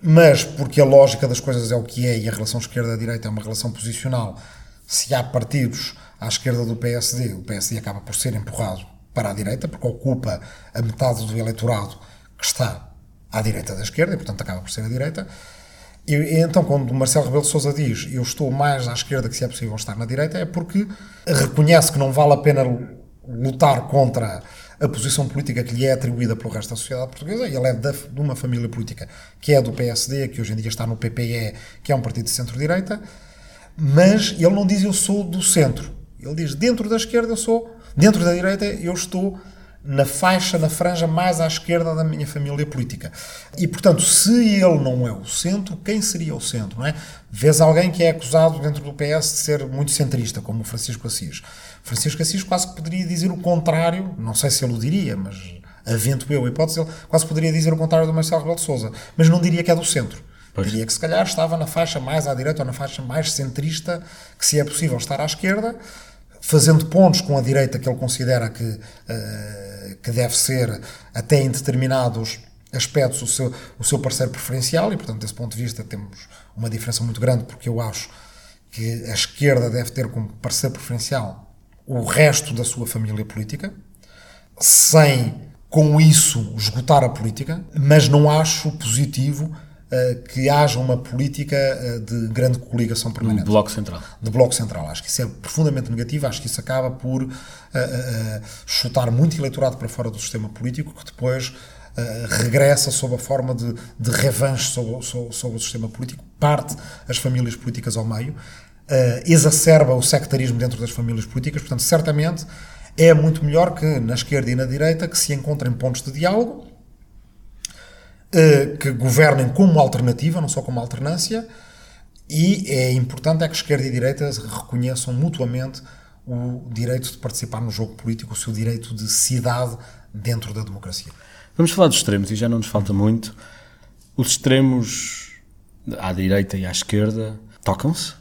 [SPEAKER 2] Mas porque a lógica das coisas é o que é e a relação esquerda-direita é uma relação posicional, se há partidos à esquerda do PSD, o PSD acaba por ser empurrado para a direita, porque ocupa a metade do eleitorado que está à direita da esquerda, e portanto acaba por ser a direita. E, e então, quando Marcelo Rebelo de Sousa diz eu estou mais à esquerda que se é possível estar na direita, é porque reconhece que não vale a pena lutar contra a posição política que lhe é atribuída pelo resto da sociedade portuguesa. Ele é de uma família política que é do PSD, que hoje em dia está no PPE, que é um partido de centro-direita, mas ele não diz eu sou do centro. Ele diz dentro da esquerda eu sou, dentro da direita eu estou na faixa, na franja mais à esquerda da minha família política. E, portanto, se ele não é o centro, quem seria o centro, não é? Vês alguém que é acusado dentro do PS de ser muito centrista, como o Francisco Assis. Francisco Assis quase que poderia dizer o contrário, não sei se ele o diria, mas avento eu a hipótese, ele quase poderia dizer o contrário do Marcelo Rebelo de Sousa, mas não diria que é do centro. Pois. Diria que se calhar estava na faixa mais à direita ou na faixa mais centrista, que se é possível estar à esquerda, fazendo pontos com a direita que ele considera que, uh, que deve ser, até em determinados aspectos, o seu, o seu parceiro preferencial, e portanto, desse ponto de vista, temos uma diferença muito grande, porque eu acho que a esquerda deve ter como parceiro preferencial o resto da sua família política, sem com isso esgotar a política, mas não acho positivo que haja uma política eh, de grande coligação permanente.
[SPEAKER 1] De bloco central.
[SPEAKER 2] De bloco central. Acho que isso é profundamente negativo, acho que isso acaba por uh, uh, chutar muito eleitorado para fora do sistema político, que depois uh, regressa sob a forma de, de revanche sobre, sobre, sobre, o sistema político, parte as famílias políticas ao meio, exacerba o sectarismo dentro das famílias políticas, portanto, certamente é muito melhor que na esquerda e na direita que se encontrem pontos de diálogo eh, que governem como alternativa, não só como alternância, e é importante é que esquerda e direita reconheçam mutuamente o direito de participar no jogo político, o seu direito de cidade dentro da democracia.
[SPEAKER 1] Vamos falar dos extremos, e já não nos falta muito. Os extremos à direita e à esquerda tocam-se?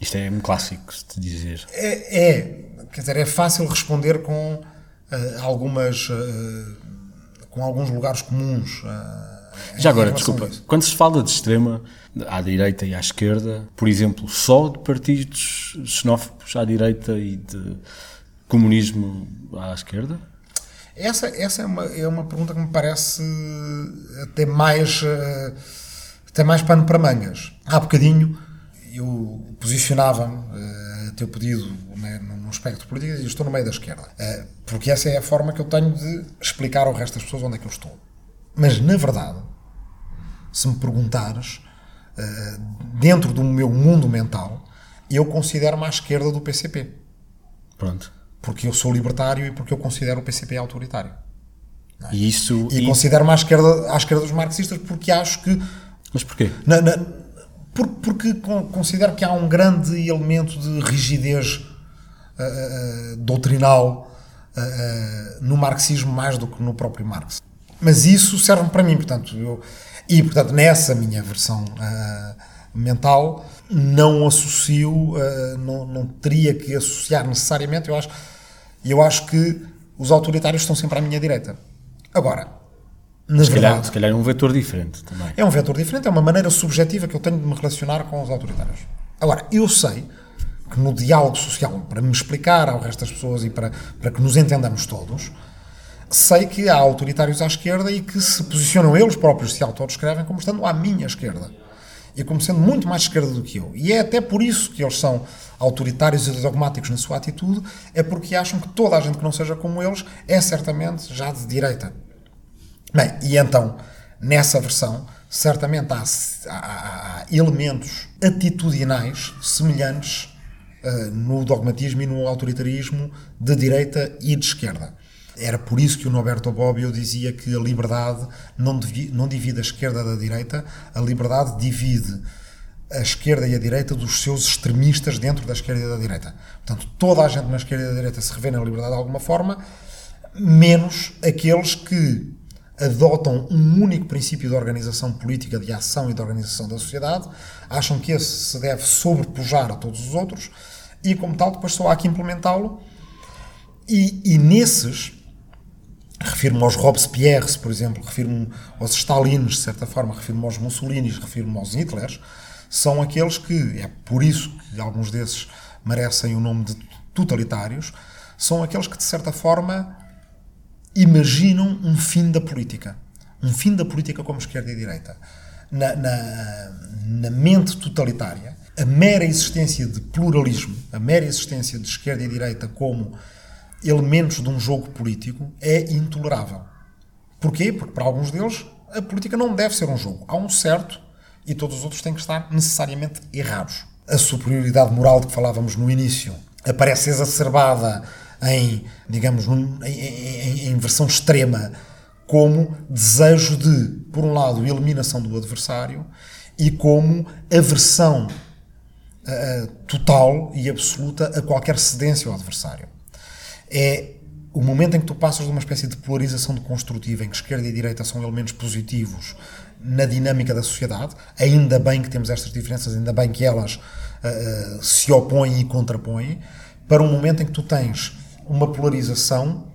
[SPEAKER 1] Isto é um clássico de dizer.
[SPEAKER 2] É, é, quer dizer, é fácil responder com uh, algumas. Com alguns lugares comuns.
[SPEAKER 1] Já agora, desculpa, quando se fala de extrema, à direita e à esquerda, por exemplo, só de partidos xenófobos à direita e de comunismo à esquerda?
[SPEAKER 2] Essa, essa é, uma, é uma pergunta que me parece até mais, até mais pano para mangas. Há bocadinho eu posicionava-me a teu pedido né, no espectro político e estou no meio da esquerda. Porque essa é a forma que eu tenho de explicar ao resto das pessoas onde é que eu estou. Mas, na verdade, se me perguntares, dentro do meu mundo mental, eu considero-me à esquerda do PCP.
[SPEAKER 1] Pronto.
[SPEAKER 2] Porque eu sou libertário e porque eu considero o PCP autoritário.
[SPEAKER 1] É? E isso.
[SPEAKER 2] E, e... considero-me à esquerda, à esquerda dos marxistas porque acho que.
[SPEAKER 1] Mas porquê?
[SPEAKER 2] Na, na, por, porque considero que há um grande elemento de rigidez uh, doutrinal no marxismo mais do que no próprio Marx. Mas isso serve para mim, portanto, eu, e portanto nessa minha versão mental não associo, não, não teria que associar necessariamente, eu acho, eu acho que os autoritários estão sempre à minha direita. Agora,
[SPEAKER 1] na se, verdade, calhar, se calhar é um vetor diferente também.
[SPEAKER 2] É um vetor diferente, é uma maneira subjetiva que eu tenho de me relacionar com os autoritários. Agora, eu sei que no diálogo social, para me explicar ao resto das pessoas e para, para que nos entendamos todos, sei que há autoritários à esquerda e que se posicionam eles próprios, se autodescrevem, como estando à minha esquerda. E como sendo muito mais esquerda do que eu. E é até por isso que eles são autoritários e dogmáticos na sua atitude, é porque acham que toda a gente que não seja como eles é certamente já de direita. Bem, e então, nessa versão, certamente há, há, há elementos atitudinais semelhantes no dogmatismo e no autoritarismo de direita e de esquerda. Era por isso que o Norberto Bobbio dizia que a liberdade não, devi, não divide a esquerda da direita, a liberdade divide a esquerda e a direita dos seus extremistas dentro da esquerda e da direita. Portanto, toda a gente na esquerda e da direita se revê na liberdade de alguma forma, menos aqueles que adotam um único princípio de organização política, de ação e de organização da sociedade, acham que esse se deve sobrepujar a todos os outros e, como tal, depois só há que implementá-lo. E, e nesses, refiro-me aos Robespierres, por exemplo, refiro-me aos Stalins, de certa forma, refiro-me aos Mussolinis, refiro-me aos Hitlers, são aqueles que, é por isso que alguns desses merecem o nome de totalitários, são aqueles que, de certa forma, imaginam um fim da política. Um fim da política como esquerda e direita. Na, na, na mente totalitária, a mera existência de pluralismo, a mera existência de esquerda e direita como elementos de um jogo político é intolerável. Porquê? Porque para alguns deles a política não deve ser um jogo. Há um certo e todos os outros têm que estar necessariamente errados. A superioridade moral de que falávamos no início aparece exacerbada em, digamos, em, em, em versão extrema, como desejo de, por um lado, eliminação do adversário e como aversão uh, total e absoluta a qualquer cedência ao adversário. É o momento em que tu passas de uma espécie de polarização de construtiva, em que esquerda e direita são elementos positivos na dinâmica da sociedade, ainda bem que temos estas diferenças, ainda bem que elas uh, se opõem e contrapõem, para um momento em que tu tens uma polarização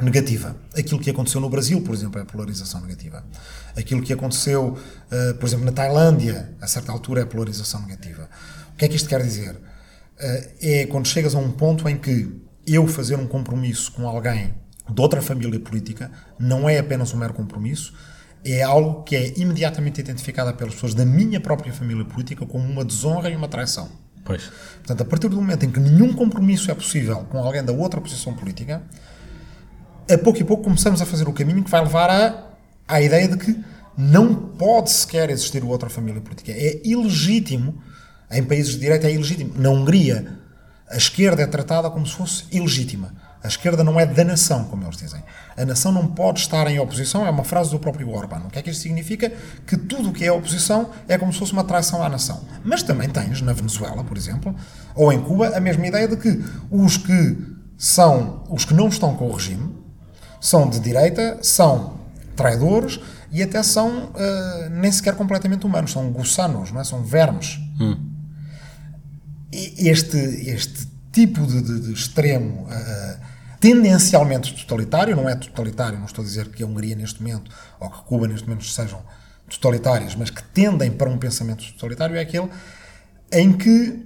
[SPEAKER 2] negativa. Aquilo que aconteceu no Brasil, por exemplo, é a polarização negativa. Aquilo que aconteceu, uh, por exemplo, na Tailândia, a certa altura, é a polarização negativa. O que é que isto quer dizer? Uh, é quando chegas a um ponto em que eu fazer um compromisso com alguém de outra família política não é apenas um mero compromisso, é algo que é imediatamente identificado pelas pessoas da minha própria família política como uma desonra e uma traição.
[SPEAKER 1] Pois.
[SPEAKER 2] Portanto, a partir do momento em que nenhum compromisso é possível com alguém da outra posição política, a pouco e pouco começamos a fazer o caminho que vai levar a, à ideia de que não pode sequer existir outra família política. É ilegítimo, em países de direita é ilegítimo. Na Hungria, a esquerda é tratada como se fosse ilegítima. A esquerda não é da nação, como eles dizem. A nação não pode estar em oposição, é uma frase do próprio Orban. O que é que isto significa? Que tudo o que é oposição é como se fosse uma traição à nação. Mas também tens, na Venezuela, por exemplo, ou em Cuba, a mesma ideia de que os que são, os que não estão com o regime, são de direita, são traidores e até são uh, nem sequer completamente humanos, são gussanos, não é? são vermes. Hum. Este, este tipo de, de, de extremo uh, tendencialmente totalitário, não é totalitário, não estou a dizer que a Hungria neste momento ou que Cuba neste momento sejam totalitárias, mas que tendem para um pensamento totalitário, é aquele em que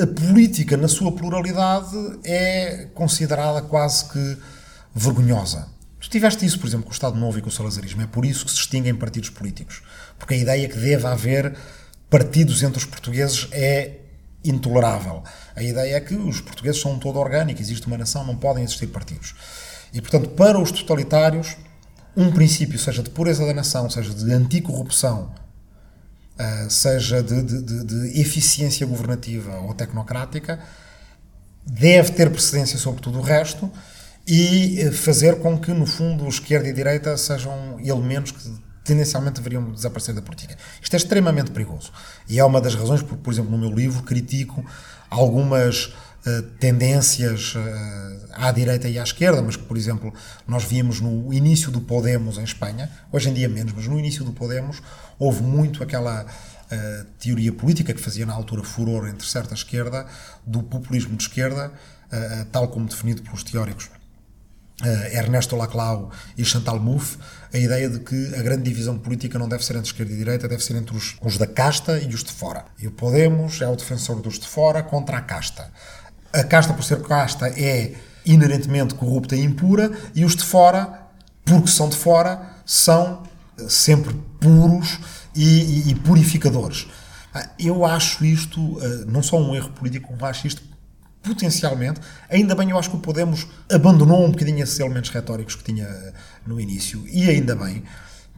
[SPEAKER 2] a política, na sua pluralidade, é considerada quase que vergonhosa. Tu tiveste isso, por exemplo, com o Estado Novo e com o salazarismo. É por isso que se extinguem partidos políticos. Porque a ideia que deve haver partidos entre os portugueses é intolerável. A ideia é que os portugueses são um todo orgânico, existe uma nação, não podem existir partidos. E, portanto, para os totalitários, um princípio, seja de pureza da nação, seja de anticorrupção, uh, seja de, de, de, de, eficiência governativa ou tecnocrática, deve ter precedência sobre tudo o resto e eh, fazer com que, no fundo, esquerda e direita sejam elementos que tendencialmente deveriam desaparecer da política. Isto é extremamente perigoso. E é uma das razões por, por exemplo, no meu livro critico algumas uh, tendências uh, à direita e à esquerda, mas que, por exemplo, nós víamos no início do Podemos em Espanha, hoje em dia menos, mas no início do Podemos houve muito aquela teoria política que fazia na altura furor entre certa esquerda, do populismo de esquerda, tal como definido pelos teóricos Ernesto Laclau e Chantal Mouffe, a ideia de que a grande divisão política não deve ser entre esquerda e direita, deve ser entre os, os, da casta e os de fora. E o Podemos é o defensor dos de fora contra a casta. A casta, por ser casta, é inerentemente corrupta e impura, e os de fora, porque são de fora, são eh, sempre puros e, e, e purificadores. Ah, eu acho isto uh, não só um erro político, como acho isto potencialmente, ainda bem eu acho que o Podemos abandonou um bocadinho esses elementos retóricos que tinha no início, e ainda bem,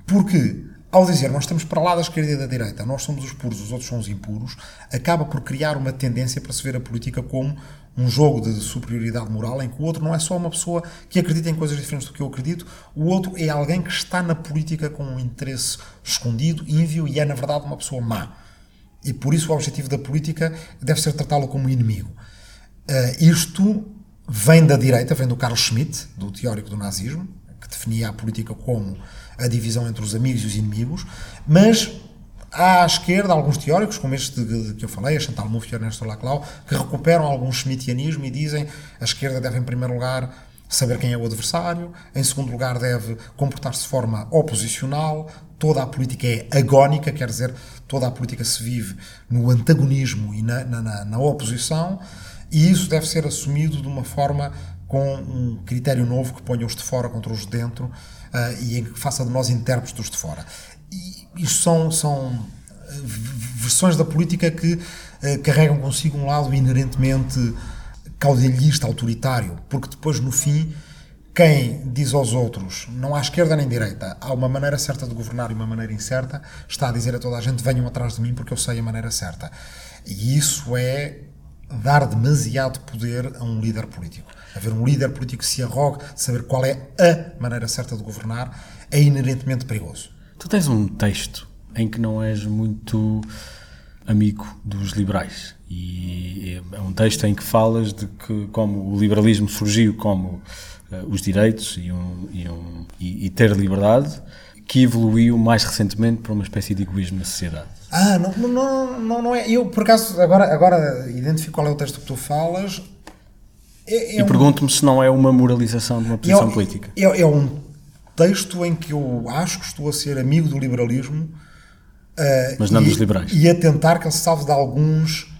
[SPEAKER 2] porque ao dizer nós estamos para lá da esquerda e da direita, nós somos os puros, os outros são os impuros, acaba por criar uma tendência para se ver a política como um jogo de superioridade moral em que o outro não é só uma pessoa que acredita em coisas diferentes do que eu acredito, o outro é alguém que está na política com um interesse escondido, ínvio e é na verdade uma pessoa má. E por isso o objetivo da política deve ser tratá-lo como inimigo. Uh, isto vem da direita, vem do Carl Schmitt, do teórico do nazismo, que definia a política como a divisão entre os amigos e os inimigos, mas há à esquerda alguns teóricos, como este de, que eu falei, a Chantal Mouffe e Ernesto Laclau, que recuperam algum schmittianismo e dizem a esquerda deve, em primeiro lugar, saber quem é o adversário, em segundo lugar, deve comportar-se de forma oposicional, toda a política é agónica, quer dizer, toda a política se vive no antagonismo e na, na, na oposição, e isso deve ser assumido de uma forma com um critério novo que ponha os de fora contra os de dentro uh, e em que faça de nós intérpretes dos de fora. E isto são, são eh, versões da política que uh, carregam consigo um lado inerentemente caudilhista, autoritário, porque depois, no fim, quem diz aos outros não há esquerda nem direita, há uma maneira certa de governar e uma maneira incerta, está a dizer a toda a gente: venham atrás de mim porque eu sei a maneira certa. E isso é dar demasiado poder a um líder político. Haver um líder político que se arrogue de saber qual é a maneira certa de governar é inerentemente perigoso.
[SPEAKER 1] Tu tens um texto em que não és muito amigo dos liberais e é um texto em que falas de que como o liberalismo surgiu como uh, os direitos e, um, e, um, e, e ter liberdade que evoluiu mais recentemente para uma espécie de egoísmo na sociedade.
[SPEAKER 2] Ah, não, não, não, não é. Eu, por acaso, agora, agora identifico qual é o texto que tu falas.
[SPEAKER 1] É, é e um, pergunto-me se não é uma moralização de uma posição é, política.
[SPEAKER 2] É, é, um texto em que eu acho que estou a ser amigo do liberalismo.
[SPEAKER 1] Uh, Mas não
[SPEAKER 2] e,
[SPEAKER 1] dos liberais.
[SPEAKER 2] E a tentar que ele se salve de alguns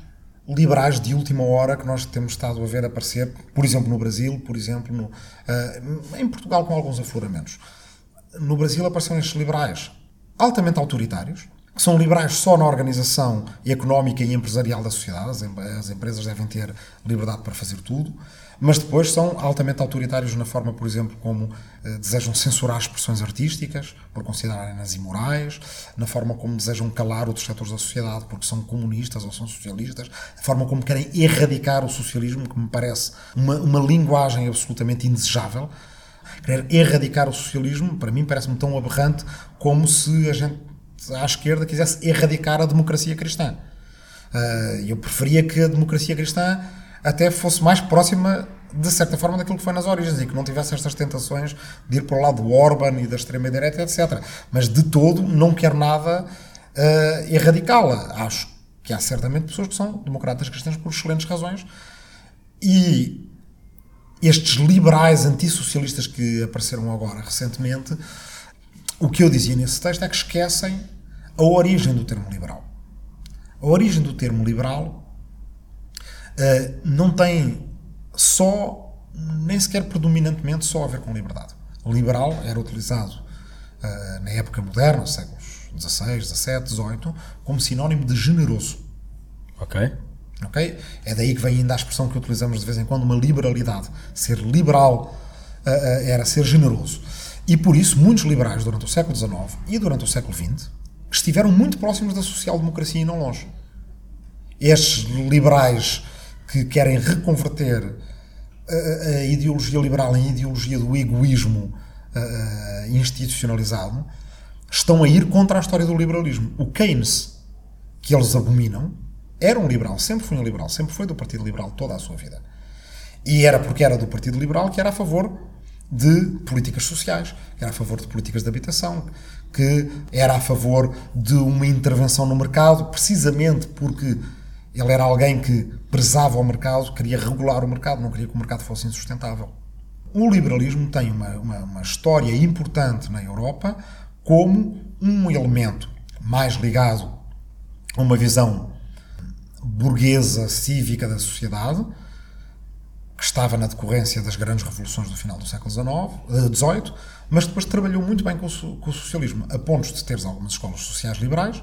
[SPEAKER 2] liberais de última hora que nós temos estado a ver aparecer, por exemplo, no Brasil, por exemplo, no, uh, em Portugal, com alguns afloramentos. No Brasil apareceram estes liberais altamente autoritários, que são liberais só na organização económica e empresarial da sociedade, as empresas devem ter liberdade para fazer tudo, mas depois são altamente autoritários na forma, por exemplo, como eh, desejam censurar expressões artísticas, por considerarem-nas imorais, na forma como desejam calar outros setores da sociedade, porque são comunistas ou são socialistas, na forma como querem erradicar o socialismo, que me parece uma, uma linguagem absolutamente indesejável. Querer erradicar o socialismo, para mim, parece-me tão aberrante como se a gente à esquerda quisesse erradicar a democracia cristã. Uh, eu preferia que a democracia cristã até fosse mais próxima, de certa forma, daquilo que foi nas origens e que não tivesse estas tentações de ir para o lado do Orban e da extrema-direita, etc. Mas de todo não quero nada uh, erradicá-la. Acho que há certamente pessoas que são democratas cristãs por excelentes razões e estes liberais antissocialistas que apareceram agora recentemente, o que eu dizia nesse texto é que esquecem a origem do termo liberal. A origem do termo liberal uh, não tem só, nem sequer predominantemente, só a ver com liberdade. O liberal era utilizado uh, na época moderna, séculos XVI, XVII, XVIII, como sinónimo de generoso.
[SPEAKER 1] Ok.
[SPEAKER 2] Ok? É daí que vem ainda a expressão que utilizamos de vez em quando, uma liberalidade. Ser liberal uh, uh, era ser generoso. E por isso, muitos liberais durante o século XIX e durante o século XX estiveram muito próximos da social-democracia e não longe. Estes liberais que querem reconverter a, a ideologia liberal em ideologia do egoísmo uh, institucionalizado estão a ir contra a história do liberalismo. O Keynes, que eles abominam, era um liberal, sempre foi um liberal, sempre foi do Partido Liberal toda a sua vida. E era porque era do Partido Liberal que era a favor de políticas sociais, que era a favor de políticas de habitação, que era a favor de uma intervenção no mercado, precisamente porque ele era alguém que prezava o mercado, queria regular o mercado, não queria que o mercado fosse insustentável. O liberalismo tem uma, uma, uma história importante na Europa como um elemento mais ligado a uma visão burguesa, cívica da sociedade, que estava na decorrência das grandes revoluções do final do século XVIII, eh, mas depois trabalhou muito bem com o, com o socialismo, a ponto de teres algumas escolas sociais liberais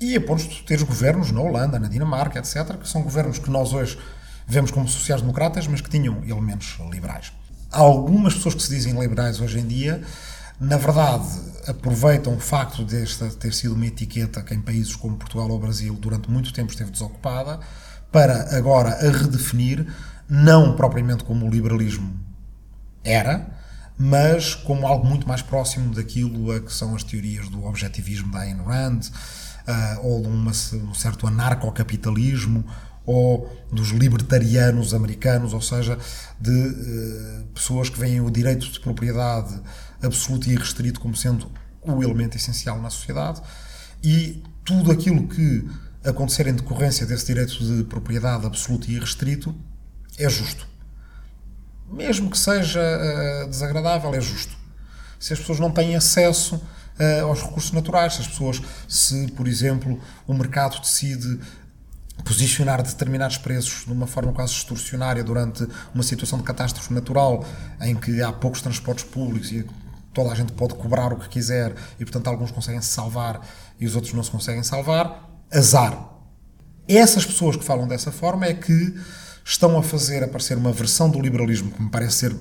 [SPEAKER 2] e a ponto de teres governos na Holanda, na Dinamarca, etc., que são governos que nós hoje vemos como sociais-democratas, mas que tinham elementos liberais. Há algumas pessoas que se dizem liberais hoje em dia na verdade, aproveitam o facto desta ter sido uma etiqueta que em países como Portugal ou Brasil durante muito tempo esteve desocupada, para agora a redefinir, não propriamente como o liberalismo era, mas como algo muito mais próximo daquilo a que são as teorias do objetivismo da Ayn Rand, uh, ou de uma, um certo anarcocapitalismo, ou dos libertarianos americanos, ou seja, de uh, pessoas que veem o direito de propriedade absoluto e irrestrito como sendo o elemento essencial na sociedade e tudo aquilo que acontecer em decorrência desse direito de propriedade absoluto e irrestrito é justo. Mesmo que seja uh, desagradável, é justo. Se as pessoas não têm acesso uh, aos recursos naturais, se as pessoas, se, por exemplo, o mercado decide posicionar determinados preços de uma forma quase extorsionária durante uma situação de catástrofe natural em que há poucos transportes públicos e toda a gente pode cobrar o que quiser e, portanto, alguns conseguem se salvar e os outros não se conseguem salvar. Azar. Essas pessoas que falam dessa forma é que estão a fazer aparecer uma versão do liberalismo que me parece ser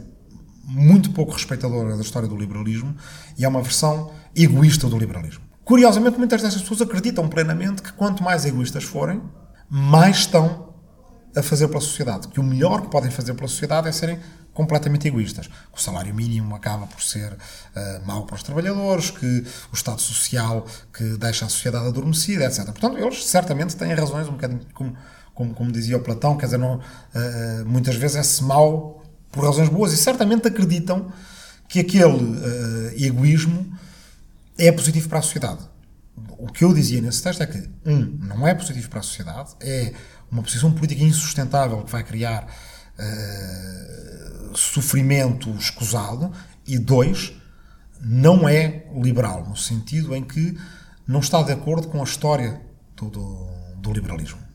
[SPEAKER 2] muito pouco respeitadora da história do liberalismo e é uma versão egoísta do liberalismo. Curiosamente, muitas dessas pessoas acreditam plenamente que quanto mais egoístas forem, mais estão a fazer pela sociedade. Que o melhor que podem fazer pela sociedade é serem completamente egoístas. O salário mínimo acaba por ser uh, mau para os trabalhadores, que o Estado Social que deixa a sociedade adormecida, etc. Portanto, eles certamente têm razões, um bocadinho como, como, como dizia o Platão, quer dizer, não, uh, muitas vezes é-se mau por razões boas e certamente acreditam que aquele uh, egoísmo é positivo para a sociedade. O que eu dizia nesse texto é que, um, não é positivo para a sociedade, é uma posição política insustentável que vai criar uh, sofrimento escusado, e dois, não é liberal, no sentido em que não está de acordo com a história do, do, do liberalismo.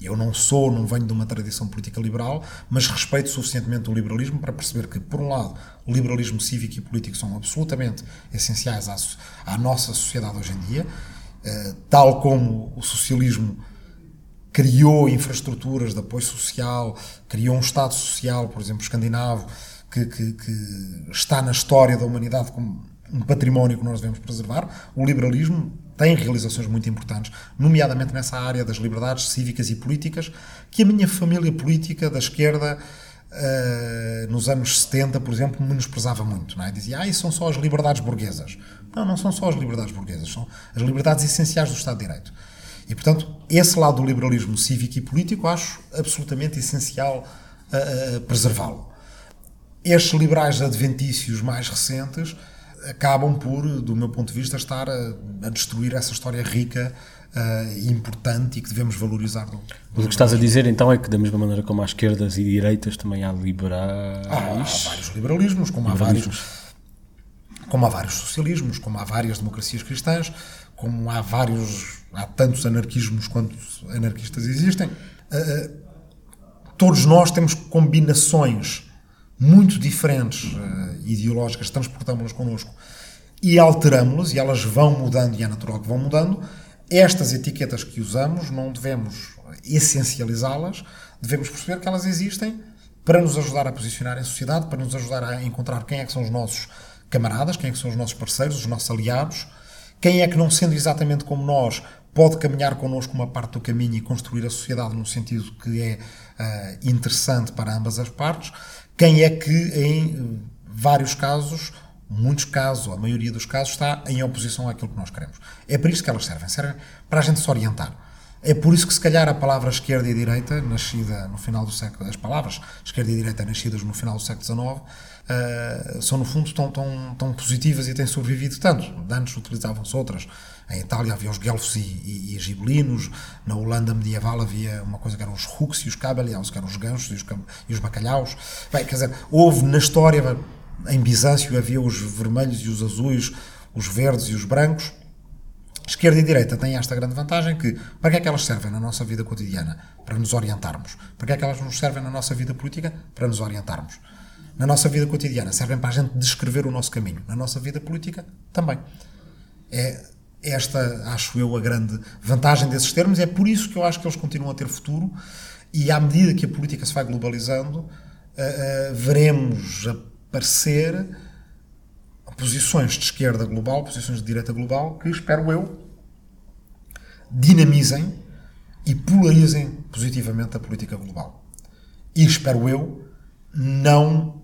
[SPEAKER 2] Eu não sou, não venho de uma tradição política liberal, mas respeito suficientemente o liberalismo para perceber que, por um lado, o liberalismo cívico e político são absolutamente essenciais à, à nossa sociedade hoje em dia, uh, tal como o socialismo criou infraestruturas de apoio social, criou um Estado social, por exemplo, escandinavo, que, que, que, está na história da humanidade como um património que nós devemos preservar. O liberalismo tem realizações muito importantes, nomeadamente nessa área das liberdades cívicas e políticas, que a minha família política da esquerda. Uh, nos anos 70, por exemplo, menosprezava muito. Não é? Dizia, ah, isso são só as liberdades burguesas. Não, não são só as liberdades burguesas, são as liberdades essenciais do Estado de Direito. E, portanto, esse lado do liberalismo cívico e político acho absolutamente essencial uh, preservá-lo. Estes liberais adventícios mais recentes acabam por, do meu ponto de vista, estar a, a destruir essa história rica uh, importante e que devemos valorizar. Do,
[SPEAKER 1] Mas o que estás a dizer então é que, da mesma maneira como há esquerdas e direitas, também há liberais.
[SPEAKER 2] Há, há vários liberalismos, como liberalismos. há vários. Como há vários socialismos, como há várias democracias cristãs, como há vários. há tantos anarquismos quanto anarquistas existem. Uh, todos nós temos combinações muito diferentes uh, ideológicas, transportamos-las connosco e alteramos-las, e elas vão mudando, e é natural que vão mudando. Estas etiquetas que usamos, não devemos essencializá-las, devemos perceber que elas existem para nos ajudar a posicionar em sociedade, para nos ajudar a encontrar quem é que são os nossos camaradas, quem é que são os nossos parceiros, os nossos aliados, quem é que, não sendo exatamente como nós, pode caminhar connosco uma parte do caminho e construir a sociedade no sentido que é uh, interessante para ambas as partes, quem é que, em vários casos, muitos casos, a maioria dos casos, está em oposição àquilo que nós queremos. É para isso que elas servem, servem para a gente se orientar. É por isso que, se calhar, a palavra esquerda e direita, nascida no final do século, as palavras esquerda e direita nascidas no final do século XIX, uh, eh, são, no fundo, tão, tão, tão positivas e têm sobrevivido tanto. Antes utilizavam-se outras. Em Itália havia os guelfos e, e, e gibelinos, na Holanda medieval havia uma coisa que eram os hooks e os cabelhaus, que eram os ganchos e os, e os bacalhaus. Bem, quer dizer, houve na história, em Bizâncio havia os vermelhos e os azuis, os verdes e os brancos. Esquerda e direita têm esta grande vantagem que, para que é que elas servem na nossa vida cotidiana? Para nos orientarmos. Para que é que elas nos servem na nossa vida política? Para nos orientarmos. Na nossa vida cotidiana servem para a gente descrever o nosso caminho. Na nossa vida política também. É esta, acho eu, a grande vantagem desses termos. É por isso que eu acho que eles continuam a ter futuro e à medida que a política se vai globalizando, uh, uh, veremos aparecer posições de esquerda global, posições de direita global, que espero eu dinamizem e polarizem positivamente a política global. E espero eu não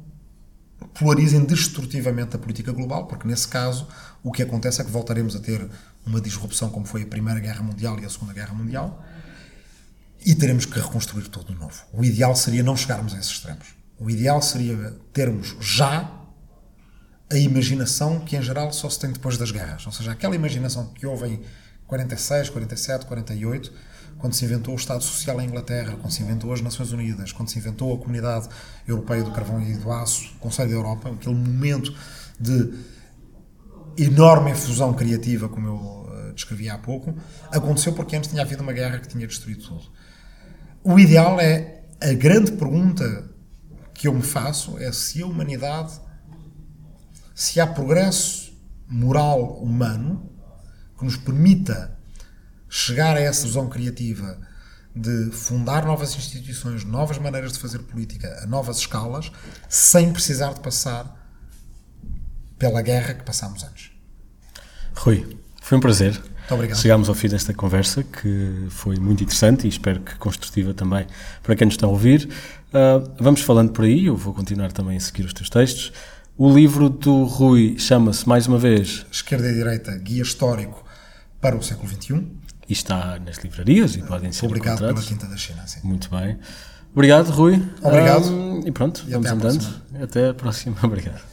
[SPEAKER 2] polarizem destrutivamente a política global, porque nesse caso o que acontece é que voltaremos a ter uma disrupção como foi a Primeira Guerra Mundial e a Segunda Guerra Mundial e teremos que reconstruir tudo de novo. O ideal seria não chegarmos a esses extremos. O ideal seria termos já a imaginação que em geral só se tem depois das guerras. Ou seja, aquela imaginação que houve em 46, 47, 48, quando se inventou o Estado Social em Inglaterra, quando se inventou as Nações Unidas, quando se inventou a Comunidade Europeia do Carvão e do Aço, o Conselho da Europa, aquele momento de enorme efusão criativa, como eu uh, descrevi há pouco, aconteceu porque antes tinha havido uma guerra que tinha destruído tudo. O ideal é, a grande pergunta que eu me faço é se a humanidade se há progresso moral humano que nos permita chegar a essa visão criativa de fundar novas instituições, novas maneiras de fazer política a novas escalas, sem precisar de passar pela guerra que passámos antes.
[SPEAKER 1] Rui, foi um prazer.
[SPEAKER 2] Muito obrigado.
[SPEAKER 1] Chegámos ao fim desta conversa, que foi muito interessante e espero que construtiva também para quem nos está a ouvir. Uh, vamos falando por aí, eu vou continuar também a seguir os teus textos. O livro do Rui chama-se, mais uma vez...
[SPEAKER 2] Esquerda e Direita, Guia Histórico para o século XXI.
[SPEAKER 1] E está nas livrarias e podem ser
[SPEAKER 2] Obrigado pela Quinta da China. Sim.
[SPEAKER 1] Muito bem. Obrigado, Rui.
[SPEAKER 2] Obrigado.
[SPEAKER 1] Um, e pronto, e vamos andando. Até a próxima. Obrigado.